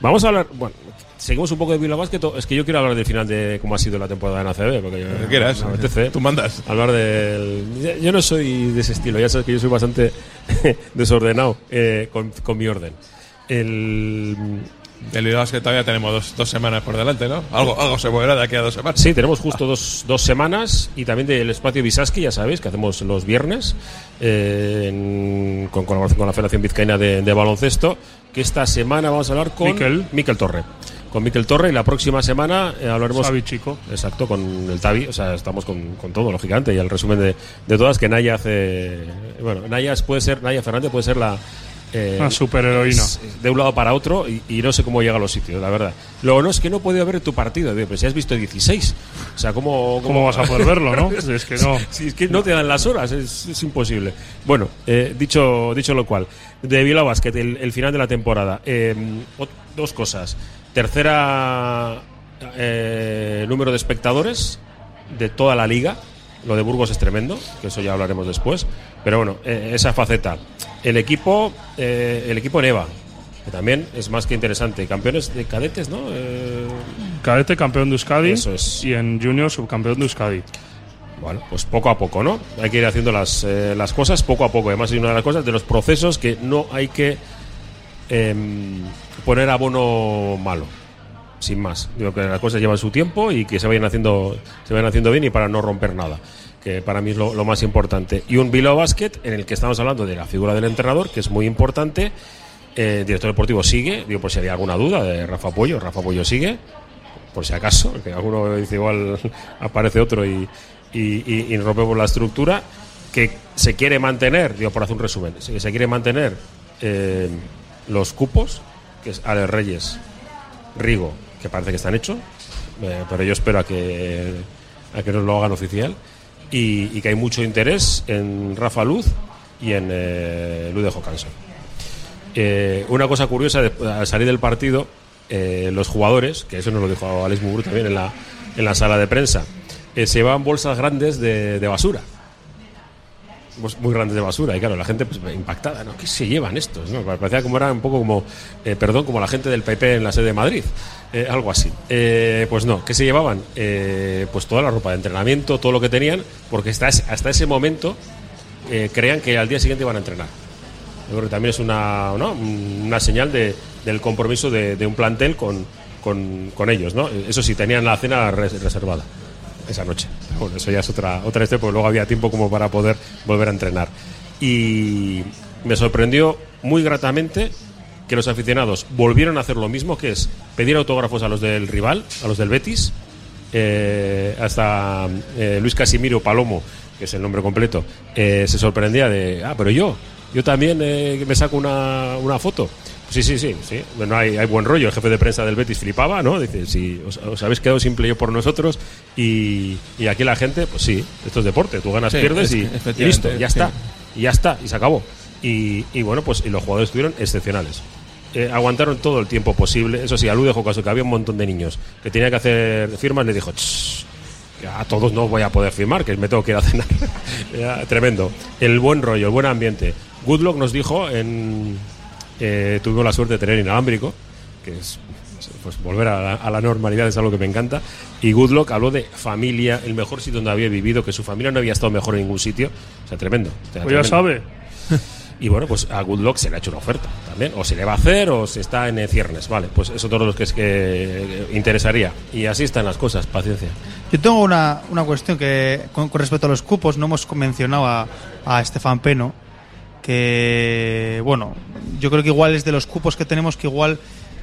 vamos a hablar, bueno, seguimos un poco de Bilbao Basket. Es que yo quiero hablar del final de cómo ha sido la temporada en ACB. Porque yo- que quieras. me apetece Tú mandas. Hablar del. yo- Yo no soy de ese estilo, ya sabes que yo soy bastante (laughs) desordenado eh, con, con mi orden. El. El es que todavía tenemos dos, dos semanas por delante, ¿no? Algo, algo se moverá de aquí a dos semanas. Sí, tenemos justo dos, dos semanas y también del espacio Visaski, ya sabéis, que hacemos los viernes eh, en- con colaboración con la Federación Vizcaína de, de Baloncesto, que esta semana vamos a hablar con Miquel. Miquel Torre. Con Miquel Torre y la próxima semana eh, hablaremos... Xavi Chico. Exacto, con el Tavi, o sea, estamos con, con todo, lógicamente, y el resumen de, de todas, que Naya hace... Bueno, Naya puede ser, Naya Fernández puede ser la... eh, Una superheroína. De un lado para otro y, y no sé cómo llega a los sitios, la verdad. Luego no es que no puedo ver tu partido, digo, pero si has visto 16. O sea, ¿cómo, ¿Cómo vas a poder verlo, no? (laughs) Es que no. Si es que no te dan las horas, es, es imposible. Bueno, eh, dicho, dicho lo cual, de Bilbao Basket, el, el final de la temporada. eh, dos cosas. Tercera eh, número de espectadores de toda la liga. Lo de Burgos es tremendo, que eso ya hablaremos después. Pero bueno, eh, esa faceta. El equipo, eh, el equipo Neva, que también es más que interesante. Campeones de cadetes, ¿no? Eh, Cadete campeón de Euskadi Eso es. y en Junior subcampeón de Euskadi. Bueno, pues poco a poco, ¿no? Hay que ir haciendo las, eh, las cosas poco a poco. Además, es una de las cosas de los procesos que no hay que em, poner abono malo. Sin más. Digo que las cosas llevan su tiempo y que se vayan haciendo, se vayan haciendo bien y para no romper nada. Que para mí es lo, más importante. Y un Bilbao Basket en el que estamos hablando de la figura del entrenador, que es muy importante. Eh, el director deportivo sigue, digo por si había alguna duda de Rafa Pollo. Rafa Pollo sigue, por si acaso, que alguno dice igual (laughs) aparece otro y, y, y- rompemos la estructura. que se quiere mantener, digo por hacer un resumen, se, se quiere mantener eh, los cupos, que es Ale Reyes, Rigo, que parece que están hechos, eh, pero yo espero a que, a que nos lo hagan oficial, y, que hay mucho interés en Rafa Luz y en eh, Lude Jocanson. Eh, una cosa curiosa, de- al salir del partido, eh, los jugadores, que eso nos lo dijo Alex Mugru también en la, en la sala de prensa, eh, se llevaban bolsas grandes de, de basura. Bos- Muy grandes de basura. Y claro, la gente pues, impactada, ¿no? ¿Qué se llevan estos? ¿no? Parecía como era un poco como, eh, perdón, como la gente del PP en la sede de Madrid. Eh, algo así. Eh, pues no, ¿qué se llevaban? Eh, pues toda la ropa de entrenamiento, todo lo que tenían, porque hasta hasta ese momento creían que al día siguiente iban a entrenar. Yo creo que también es una, una señal de, del compromiso de, un plantel con, con, ellos. ¿no? Eso sí, tenían la cena res- reservada esa noche. Bueno, eso ya es otra, otra historia, porque luego había tiempo como para poder volver a entrenar. Y me sorprendió muy gratamente que los aficionados volvieron a hacer lo mismo, que es pedir autógrafos a los del rival, a los del Betis, eh, hasta eh, Luis Casimiro Palomo, que es el nombre completo, eh, se sorprendía de, ah, pero yo, yo también eh, me saco una, una foto. Sí, sí, sí, sí. Bueno, hay, hay buen rollo. El jefe de prensa del Betis flipaba, ¿no? Dice, si os, os habéis quedado simple yo por nosotros y, y aquí la gente, pues sí, esto es deporte. Tú ganas, Sí, pierdes es- y, listo, ya sí. está. Y ya está, y se acabó. Y, y bueno, pues y los jugadores estuvieron excepcionales. Eh, aguantaron todo el tiempo posible. Eso sí, a Lu dejó caso que había un montón de niños que tenía que hacer firmas. Le dijo, "Ch, que a todos no voy a poder firmar, que me tengo que ir a cenar. (laughs) Era tremendo. El buen rollo, el buen ambiente. Goodluck nos dijo, en, eh, tuvimos la suerte de tener inalámbrico, que es pues volver a la, a la normalidad es algo que me encanta. Y Goodluck habló de familia, el mejor sitio donde había vivido, que su familia no había estado mejor en ningún sitio. O sea, tremendo. O sea, Pues ya sabe. Y bueno, pues a Goodluck se le ha hecho una oferta también. O se le va a hacer o se está en ciernes. Vale, pues eso todos los que es que interesaría. Y así están las cosas, paciencia. Yo tengo una, una cuestión que con, con respecto a los cupos, no hemos mencionado a, a Estefan Peno, que bueno, yo creo que igual es de los cupos que tenemos que igual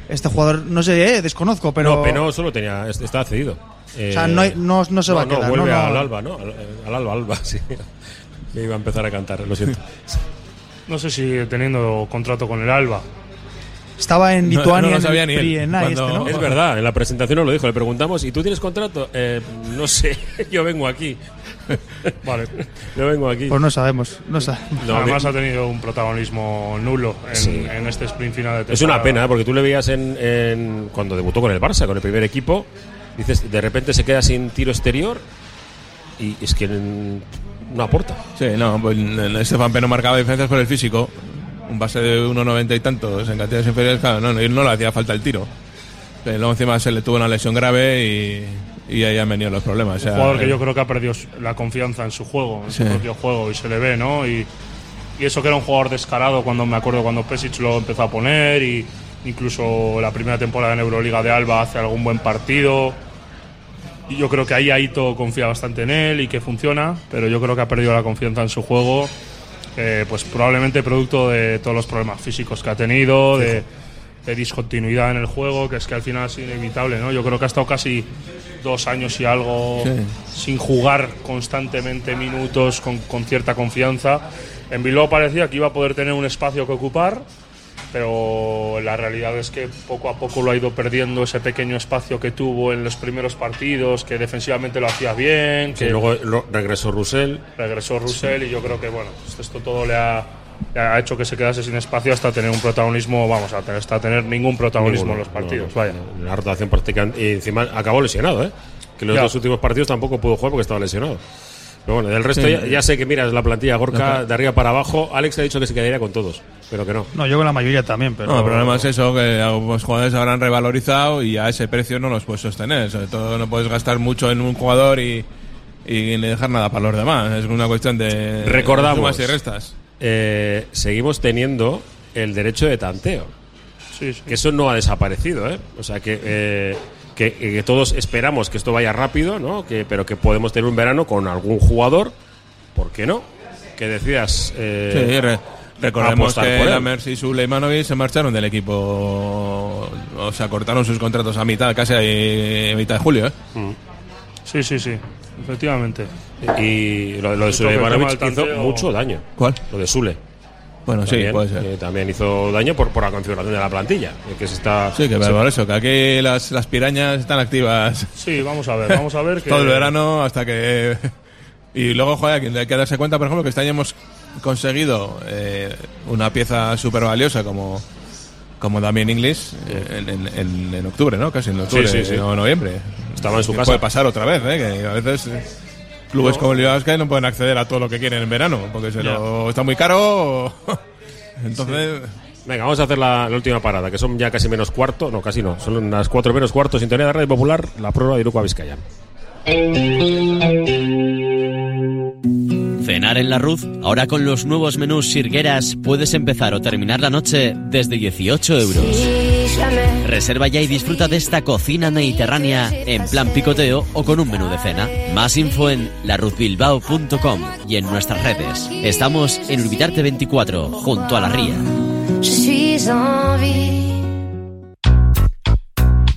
este jugador, no sé, eh, desconozco, pero... No, Peno solo tenía, est- estaba cedido. O sea, no hay- no- no se va a quedar, vuelve no, no. al Alba, ¿no? Al, al Alba, Alba, (laughs) sí. Me iba a empezar a cantar, lo siento. No sé si teniendo contrato con el Alba. Estaba en No- Lituania, no lo en sabía el ni él. Cuando- este, ¿no? Es verdad, en la presentación nos lo dijo. Le preguntamos, ¿y tú tienes contrato? Eh, no sé, (laughs) yo vengo aquí. (laughs) Vale. Yo vengo aquí. Pues no sabemos, no sabemos. No, Además de- ha tenido un protagonismo nulo en, Sí. en este sprint final de temporada. Es una pena, ¿eh? porque tú le veías en, en- cuando debutó con el Barça, con el primer equipo, dices, de repente se queda sin tiro exterior y es que no aporta. Sí, no, pues Estefan Peno marcaba diferencias por el físico. Un base de 1,90 y tantos en cantidades inferiores, claro, no, no, no le hacía falta el tiro. Pero luego encima se le tuvo una lesión grave y, y ahí han venido los problemas. o sea, Un jugador que yo creo que ha perdido la confianza en su juego, en Sí. su propio juego, y se le ve, ¿no? Y, y eso que era un jugador descarado cuando me acuerdo cuando Pesic lo empezó a poner, y incluso la primera temporada en Euroliga de Alba hace algún buen partido. Y yo creo que ahí Aito confía bastante en él y que funciona, pero yo creo que ha perdido la confianza en su juego, eh, pues probablemente producto de todos los problemas físicos que ha tenido, de, de discontinuidad en el juego, que es que al final es inevitable, ¿no? Yo creo que ha estado casi dos años y algo Sí. sin jugar constantemente minutos con, con cierta confianza. En Bilbao parecía que iba a poder tener un espacio que ocupar, pero la realidad es que poco a poco lo ha ido perdiendo ese pequeño espacio que tuvo en los primeros partidos, que defensivamente lo hacía bien, Que que luego lo- regresó Russell. regresó Russell y yo creo que bueno, pues esto todo le ha, ha hecho que se quedase sin espacio hasta tener un protagonismo, vamos, hasta tener ningún protagonismo Ninguno, en los partidos. no, vaya. no, La rotación prácticamente. Y encima acabó lesionado, ¿eh? Que los Ya. dos últimos partidos tampoco pudo jugar porque estaba lesionado. Pero bueno, del resto Sí. ya, ya sé que miras la plantilla Gorka que- de arriba para abajo. Alex ha dicho que se quedaría con todos, pero que no. No, yo con la mayoría también, pero... No, el problema es eso, que los jugadores habrán revalorizado y a ese precio no los puedes sostener. Sobre todo no puedes gastar mucho en un jugador y, y ni dejar nada para los demás. Es una cuestión de Recordamos. sumas y restas. Eh, seguimos teniendo el derecho de tanteo. Sí, sí. Que eso no ha desaparecido, ¿eh? O sea, que, eh, que, que todos esperamos que esto vaya rápido, ¿no? Que, pero que podemos tener un verano con algún jugador, ¿por qué no? Que decidas. eh, Sí, re- recordemos que. Lammers y Suleimanovic se marcharon del equipo, o sea, cortaron sus contratos a mitad, casi a mitad de julio. ¿eh? Mm. Sí, sí, sí. Efectivamente. Y lo, lo de del hizo mucho daño. ¿Cuál? Lo de Sule. Bueno, sí, También, puede ser. eh, también hizo daño por, por la configuración de la plantilla. eh, Que se está, Sí, que se- por eso, que aquí las, las pirañas están activas Sí, vamos a ver, vamos a ver que (laughs) todo el verano hasta que... (laughs) Y luego, joder, hay que darse cuenta, por ejemplo, que este año hemos conseguido eh, una pieza súper valiosa como, como Damien English eh, en, en- en- en octubre, ¿no? Casi en octubre Sí, sí, sí. o noviembre. Estaba en su casa. Puede pasar otra vez, ¿eh? Que a veces... eh, Clubes No. como el Bilbao no pueden acceder a todo lo que quieren en verano, porque se lo está muy caro. o- (laughs) Entonces, Venga, vamos a hacer la, la última parada, que son ya casi menos cuarto. No, casi no. Son las cuatro menos cuarto. Sintonía de Radio Popular, la prueba de Iruko a Vizcaya. Cenar en la Ruz, ahora con los nuevos menús Sirgueras puedes empezar o terminar la noche desde 18 euros. Reserva ya y disfruta de esta cocina mediterránea en plan picoteo o con un menú de cena. Más info en laruzbilbao.com y en nuestras redes. Estamos en Urbitarte 24, junto a la ría.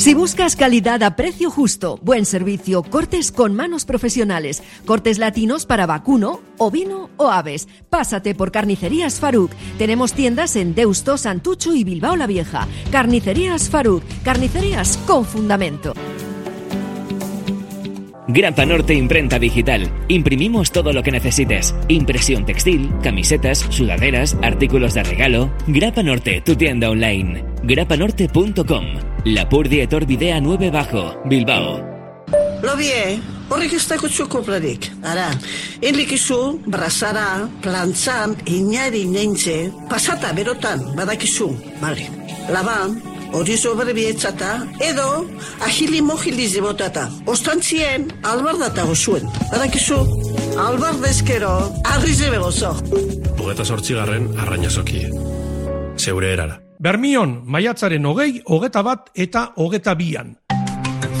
Si buscas calidad a precio justo, buen servicio, cortes con manos profesionales, cortes latinos para vacuno, ovino o aves, pásate por Carnicerías Faruk. Tenemos tiendas en Deusto, Santucho y Bilbao la Vieja. Carnicerías Faruk, carnicerías con fundamento. Grapa Norte Imprenta Digital. Imprimimos todo lo que necesites. Impresión textil, camisetas, sudaderas, artículos de regalo. Grapa Norte, tu tienda online. grapanorte.com. La Purdi Etorbidea 9 Bajo, Bilbao. Lobie, horrek ez dago txokoplarik. Ara, enrikizu, brazara, plantzan, inari pasata berotan, badakizu, bale. Laban, horizo berbietzata, edo, ahili mojili zibotata. Ostantzien, albardata gozuen. Badakizu, albardezkero, arrize begozo. Hogeta sortzigarren arrainazoki. Zeure erara. Bermion, maiatzaren hogei, hogeta bat eta hogeta bian.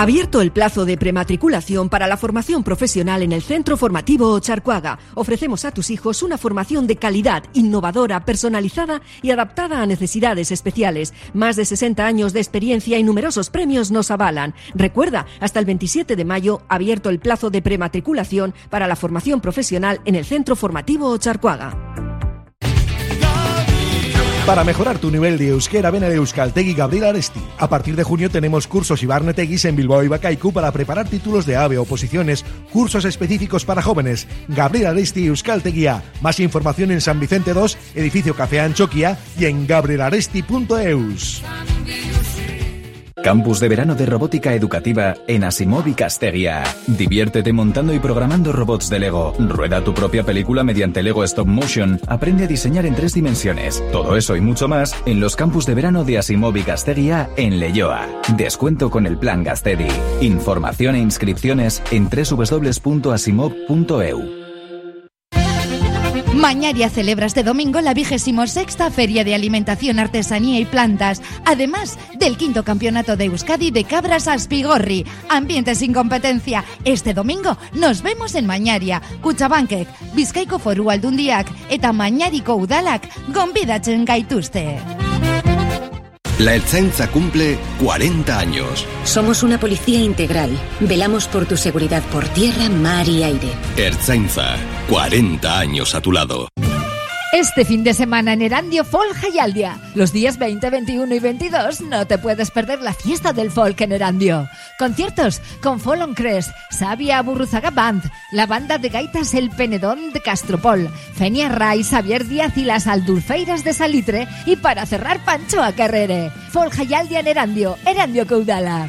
Abierto el plazo de prematriculación para la formación profesional en el Centro Formativo Ocharcuaga. Ofrecemos a tus hijos una formación de calidad, innovadora, personalizada y adaptada a necesidades especiales. Más de 60 años de experiencia y numerosos premios nos avalan. Recuerda, hasta el 27 de mayo, abierto el plazo de prematriculación para la formación profesional en el Centro Formativo Ocharcuaga. Para mejorar tu nivel de euskera, ven a Euskaltegui Gabriel Aresti. A partir de junio tenemos cursos Ibarneteguis en Bilbao y Bacaicu para preparar títulos de AVE, oposiciones, cursos específicos para jóvenes. Gabriel Aresti Euskalteguía. Más información en San Vicente 2, edificio Café Anchoquia y en gabrielaresti.eus. Campus de verano de robótica educativa en Asimov y. Diviértete montando y programando robots de Lego. Rueda tu propia película mediante Lego Stop Motion. Aprende a diseñar en tres dimensiones. Todo eso y mucho más en los campus de verano de Asimov y en Leyoa. Descuento con el plan Gastedi. Información e inscripciones en www.asimov.eu. Mañaria celebra este domingo la vigésimo sexta Feria de Alimentación, Artesanía y Plantas, además del quinto campeonato de Euskadi de Cabras Aspigorri. Ambiente sin competencia. Este domingo nos vemos en Mañaria, Kutxabankek, Bizkaiko Foru Aldundiak eta Mañariko Udalak gonbidatzen gaituzte. La Ertzaintza cumple 40 años. Somos una policía integral. Velamos por tu seguridad por tierra, mar y aire. Ertzaintza, 40 años a tu lado. Este fin de semana en Erandio Folk Jaialdia. Los días 20, 21 y 22 no te puedes perder la fiesta del folk en Erandio. Conciertos con Folon Crest, Sabia Burruzaga Band, la banda de gaitas El Penedón de Castropol, Fenia Ray, Xavier Díaz y las Aldulfeiras de Salitre y para cerrar Panchoa Carrere. Folk Jaialdia en Erandio, Erandio Caudala.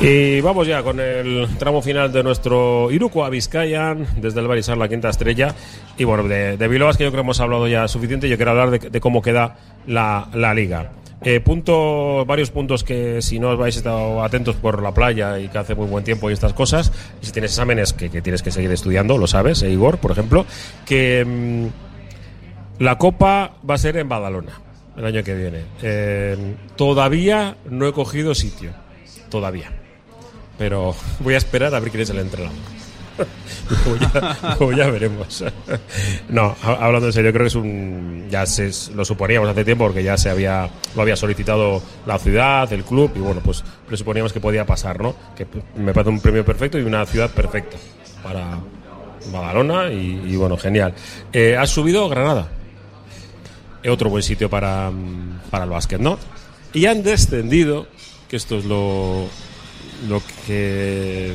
Y vamos ya con el tramo final de nuestro Iruko a Vizcayan, desde el Barisar, la quinta estrella. Y bueno, de, de Bilbao es que yo creo que hemos hablado ya suficiente. Yo quiero hablar de, cómo queda la, la liga. Eh, varios puntos que si no os vais estado atentos por la playa y que hace muy buen tiempo y estas cosas, y si tienes exámenes que, que tienes que seguir estudiando, lo sabes, eh, Igor, por ejemplo, que mm, la Copa va a ser en Badalona el año que viene. Eh, todavía no he cogido sitio, todavía. Pero voy a esperar a ver quién es el entrenador. (laughs) ya, veremos. no, ha- hablando en serio, creo que es un. Ya se, lo suponíamos hace tiempo porque ya se había lo había solicitado la ciudad, el club, y bueno, pues presuponíamos que podía pasar, ¿no? Que me parece un premio perfecto y una ciudad perfecta para Badalona, y, y bueno, genial. Eh, has subido Granada. Eh, Otro buen sitio para, mm, para el básquet, ¿no? Y han descendido, que esto es lo, lo que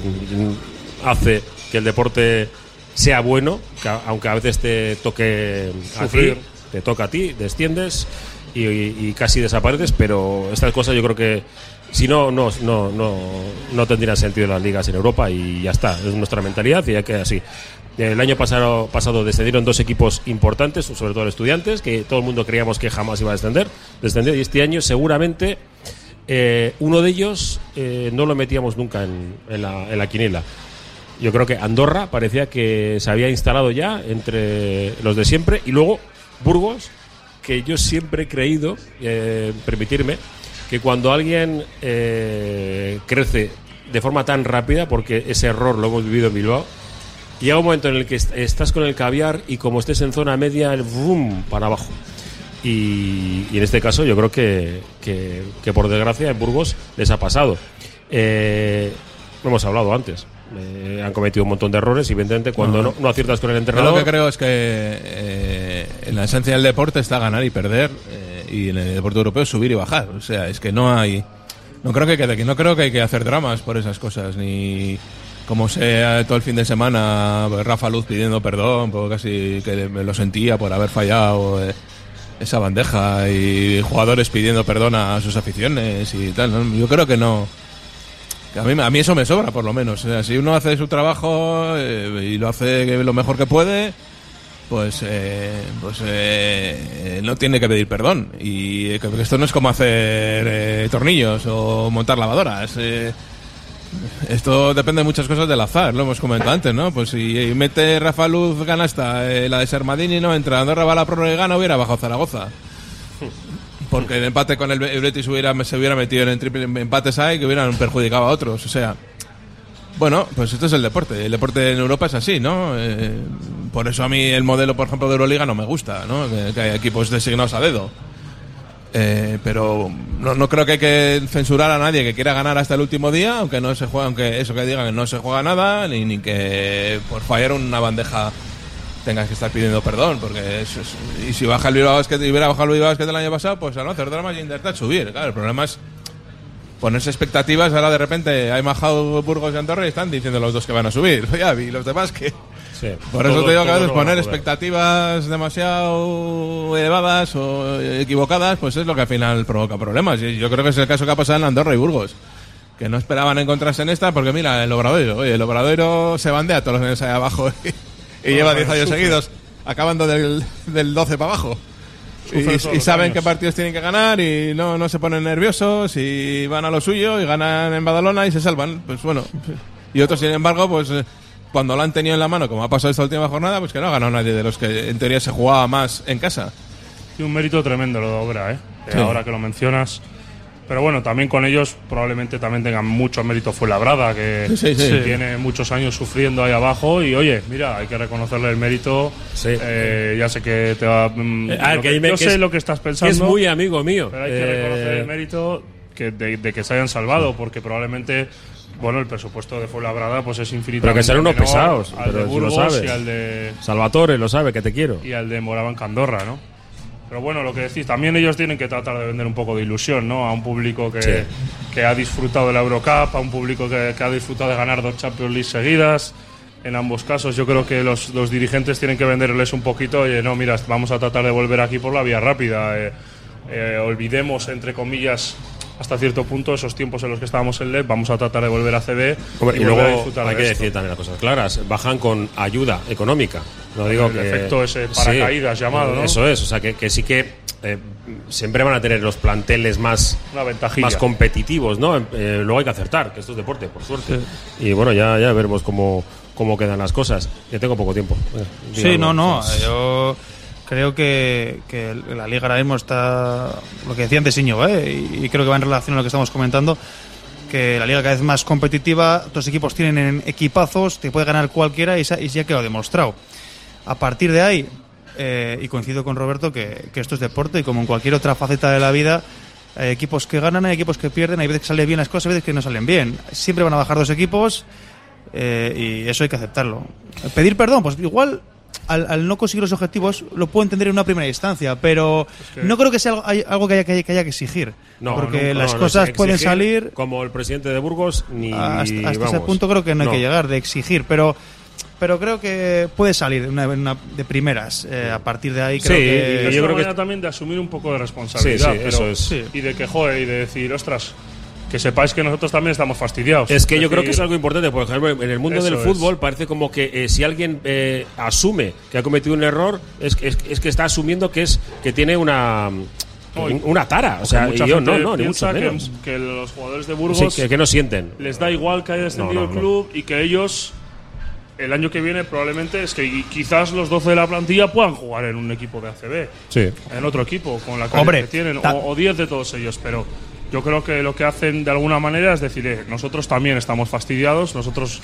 hace que el deporte sea bueno, que aunque a veces te toque ti, Sufrir. te toca a ti, desciendes y, y- y casi desapareces, pero estas cosas yo creo que si no, no, no, no, no tendrían sentido las ligas en Europa y ya está, es nuestra mentalidad y ya queda así. El año pasado, pasado descendieron dos equipos importantes, sobre todo los estudiantes, que todo el mundo creíamos que jamás iba a descender, descendió y este año seguramente eh, uno de ellos eh, no lo metíamos nunca en, en la, en la quiniela. Yo creo que Andorra parecía que se había instalado ya entre los de siempre y luego Burgos, que yo siempre he creído, eh, permitirme, que cuando alguien crece de forma tan rápida, porque ese error lo hemos vivido en Bilbao, llega un momento en el que est- estás con el caviar y como estés en zona media, el boom para abajo. Y, y en este caso yo creo que, que- que por desgracia en Burgos les ha pasado. Eh, lo hemos hablado antes. Eh, han cometido un montón de errores y evidentemente cuando no, no aciertas con el Yo entrenador... lo que creo es que eh, en la esencia del deporte está ganar y perder eh, y en el deporte europeo subir y bajar. O sea, es que no hay no creo que quede aquí, no creo que hay que hacer dramas por esas cosas ni como sea todo el fin de semana Rafa Luz pidiendo perdón, porque casi que me lo sentía por haber fallado eh, esa bandeja y jugadores pidiendo perdón a sus aficiones y tal. ¿no? Yo creo que no a, mí, a mí eso me sobra, por lo menos. O si uno hace su trabajo eh, y lo hace lo mejor que puede, pues, eh, pues eh, no tiene que pedir perdón. Y esto no es como hacer eh, tornillos o montar lavadoras. Esto depende de muchas cosas del azar, lo hemos comentado antes, ¿no? Pues si mete Rafa Luz ganasta, eh, la de Sermadini no entra, Andorra va a la prórroga y gana, hubiera bajado Zaragoza. Porque el empate con el Betis se hubiera metido en triple empates ahí que hubieran perjudicado a otros. O sea, bueno, pues esto es el deporte. El deporte en Europa es así, ¿no? Eh, por eso a mí el modelo, por ejemplo, de Euroliga no me gusta, ¿no? Que hay equipos designados a dedo. Eh, pero no, no creo que hay que censurar a nadie que quiera ganar hasta el último día, aunque no se juega, aunque eso que digan que no se juega nada, ni, ni que por fallar una bandeja tengas que estar pidiendo perdón, porque y si baja el Bilbao Basket y hubiera bajado el Bilbao Basket el año pasado, pues a no hacer dramas y intentar subir. Claro, el problema es ponerse expectativas, ahora de repente hay bajado Burgos y Andorra y están diciendo los dos que van a subir. (laughs) Y los demás que... Por eso Todos- te digo que a veces no poner expectativas demasiado elevadas o equivocadas, pues es lo que al final provoca problemas. Y yo creo que es el caso que ha pasado en Andorra y Burgos. Que no esperaban encontrarse en esta porque mira, el Obradoiro, oye, el Obradoiro se bandea todos los años ahí abajo y, y lleva 10 años sufre. seguidos, acabando del, del 12 para abajo. Y, y saben años. qué partidos tienen que ganar y no, no se ponen nerviosos y van a lo suyo y ganan en Badalona y se salvan. Pues bueno. Y otros, sin embargo, pues cuando lo han tenido en la mano, como ha pasado esta última jornada, pues que no ha ganado nadie de los que en teoría se jugaba más en casa. Y un mérito tremendo lo de Obra, ¿eh? Eh, Sí. Ahora que lo mencionas. Pero bueno, también con ellos probablemente también tengan mucho mérito Fuenlabrada, que Sí, sí, sí. tiene muchos años sufriendo ahí abajo. Y oye, mira, hay que reconocerle el mérito. Eh, ya sé que te va. mm, Eh, a ver, que yo que sé es- lo que estás pensando. es muy amigo mío. Pero hay que Eh, reconocer el mérito que de, de que se hayan salvado, porque probablemente. Bueno, el presupuesto de Fuenlabrada pues es infinito. Pero que serán unos pesados, Al pero de si lo Burgos sabes. y al de Salvatore lo sabe, que te quiero. y al de Moraban Candorra, ¿no? Pero bueno, lo que decís, también ellos tienen que tratar de vender un poco de ilusión, ¿no? A un público que, Sí. que ha disfrutado de la Eurocup, a un público que, que ha disfrutado de ganar dos Champions League seguidas. En ambos casos, yo creo que los, los dirigentes tienen que venderles un poquito, oye, no, mira, vamos a tratar de volver aquí por la vía rápida. eh, eh, olvidemos, entre comillas, hasta cierto punto esos tiempos en los que estábamos en LEP vamos a tratar de volver a CB Hombre, y, a luego disfrutar hay de que esto. decir también las cosas claras. Bajan con ayuda económica. No digo El que. efecto ese paracaídas llamado, ¿no? Eso es, o sea, que, que sí que eh, siempre van a tener los planteles más, Una ventajilla. más competitivos, ¿no? Eh, luego hay que acertar, que esto es deporte, por suerte. Y bueno, ya, ya veremos cómo, cómo quedan las cosas. Que tengo poco tiempo. Diga Sí, algo. no, no. Yo creo que, que la liga ahora mismo está. Lo que decía antes Íñigo, ¿eh? y, creo que va en relación a lo que estamos comentando. Que la liga cada vez más competitiva, los equipos tienen equipazos, te puede ganar cualquiera y, y ya quedado demostrado. A partir de ahí, eh, y coincido con Roberto que, que esto es deporte y como en cualquier otra faceta de la vida, hay equipos que ganan, hay equipos que pierden, hay veces que salen bien las cosas, hay veces que no salen bien. Siempre van a bajar dos equipos eh, y eso hay que aceptarlo. Pedir perdón, pues igual al, al no conseguir los objetivos lo puedo entender en una primera instancia, pero que- no creo que sea algo, hay- algo que, haya, que, haya, que haya que exigir. No, porque no, las no, cosas es pueden salir Como el presidente de Burgos, ni. hasta, hasta ese punto creo que no, No. hay que llegar de exigir, pero pero creo que puede salir una, una- de primeras. eh, a partir de ahí creo Sí, que y es yo una creo que también de asumir un poco de responsabilidad. Sí, sí, pero- eso es. sí, Y de que, joder, y de decir, ostras, que sepáis que nosotros también estamos fastidiados. Es que yo decir, creo que es algo importante, por ejemplo, en el mundo Eso del es. fútbol parece como que eh, si alguien eh, asume que ha cometido un error, es, que- es, es que está asumiendo que es que tiene una un- una tara, o sea, mucha yo gente no, no, ni mucho que- menos. Que, los jugadores de Burgos Sí, que, que no sienten. les da igual que haya descendido No, no, el club y que ellos el año que viene probablemente es que quizás los 12 de la plantilla puedan jugar en un equipo de ACB, Sí. en otro equipo con la calidad Hombre, que tienen o, o 10 de todos ellos, pero yo creo que lo que hacen de alguna manera es decir, eh, nosotros también estamos fastidiados, nosotros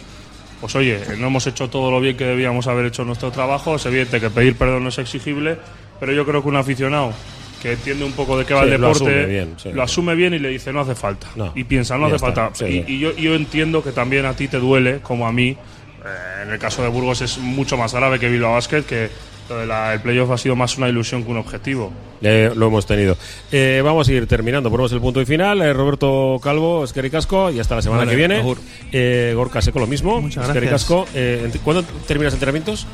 pues oye, no hemos hecho todo lo bien que debíamos haber hecho nuestro trabajo, es evidente que pedir perdón no es exigible, pero yo creo que un aficionado que entiende un poco de qué va Sí, el lo deporte, asume bien, sí. lo asume bien y le dice no hace falta. No. Y piensa, no hace está, falta. sí, y y yo, yo entiendo que también a ti te duele, como a mí. Eh, en el caso de Burgos es mucho más grave que Bilbao Basket, que la- el playoff ha sido más una ilusión que un objetivo. Eh, lo hemos tenido. Eh, vamos a ir terminando. Ponemos el punto y final. Eh, Roberto Calvo, Esqueri Casco, y hasta la semana Vale, que viene. Eh, Gorka Seco, lo mismo. Muchas Esqueri gracias. Casco. Eh, ¿Cuándo terminas entrenamientos?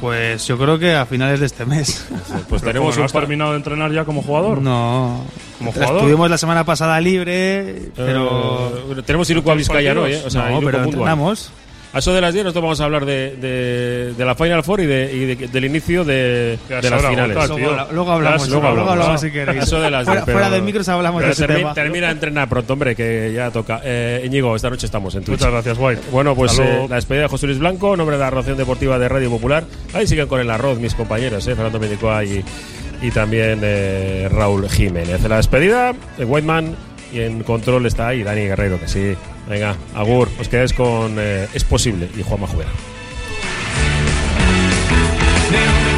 Pues yo creo que a finales de este mes. (laughs) Pues Pero tenemos ¿cómo, ¿no un has par- terminado de entrenar ya como jugador? No. ¿Como jugador? Estuvimos la semana pasada libre, pero. Eh, tenemos Iruko a Vizcaya, ¿no? Eh, O sea, no, pero entrenamos. A eso de las 10 nosotros vamos a hablar de, de, de la Final Four y, de, y de- del inicio de, las finales. Luego, luego hablamos, luego, luego hablamos, ¿no? si queréis. Eso de las fuera, 10, pero- fuera de micros hablamos de ese termi- tema. termina de entrenar pronto, hombre, que ya toca. Eh, Íñigo, esta noche estamos en Twitch. Muchas gracias, White. Bueno, pues luego. eh, la despedida de José Luis Blanco, nombre de la Ración Deportiva de Radio Popular. Ahí siguen con el arroz mis compañeros, eh, Fernando Medicoa y, y también eh, Raúl Jiménez. La despedida, de Whiteman, y en control está ahí Dani Guerrero, que sí. Venga, Agur, os quedáis con eh, Es Posible y Juan Majubera. New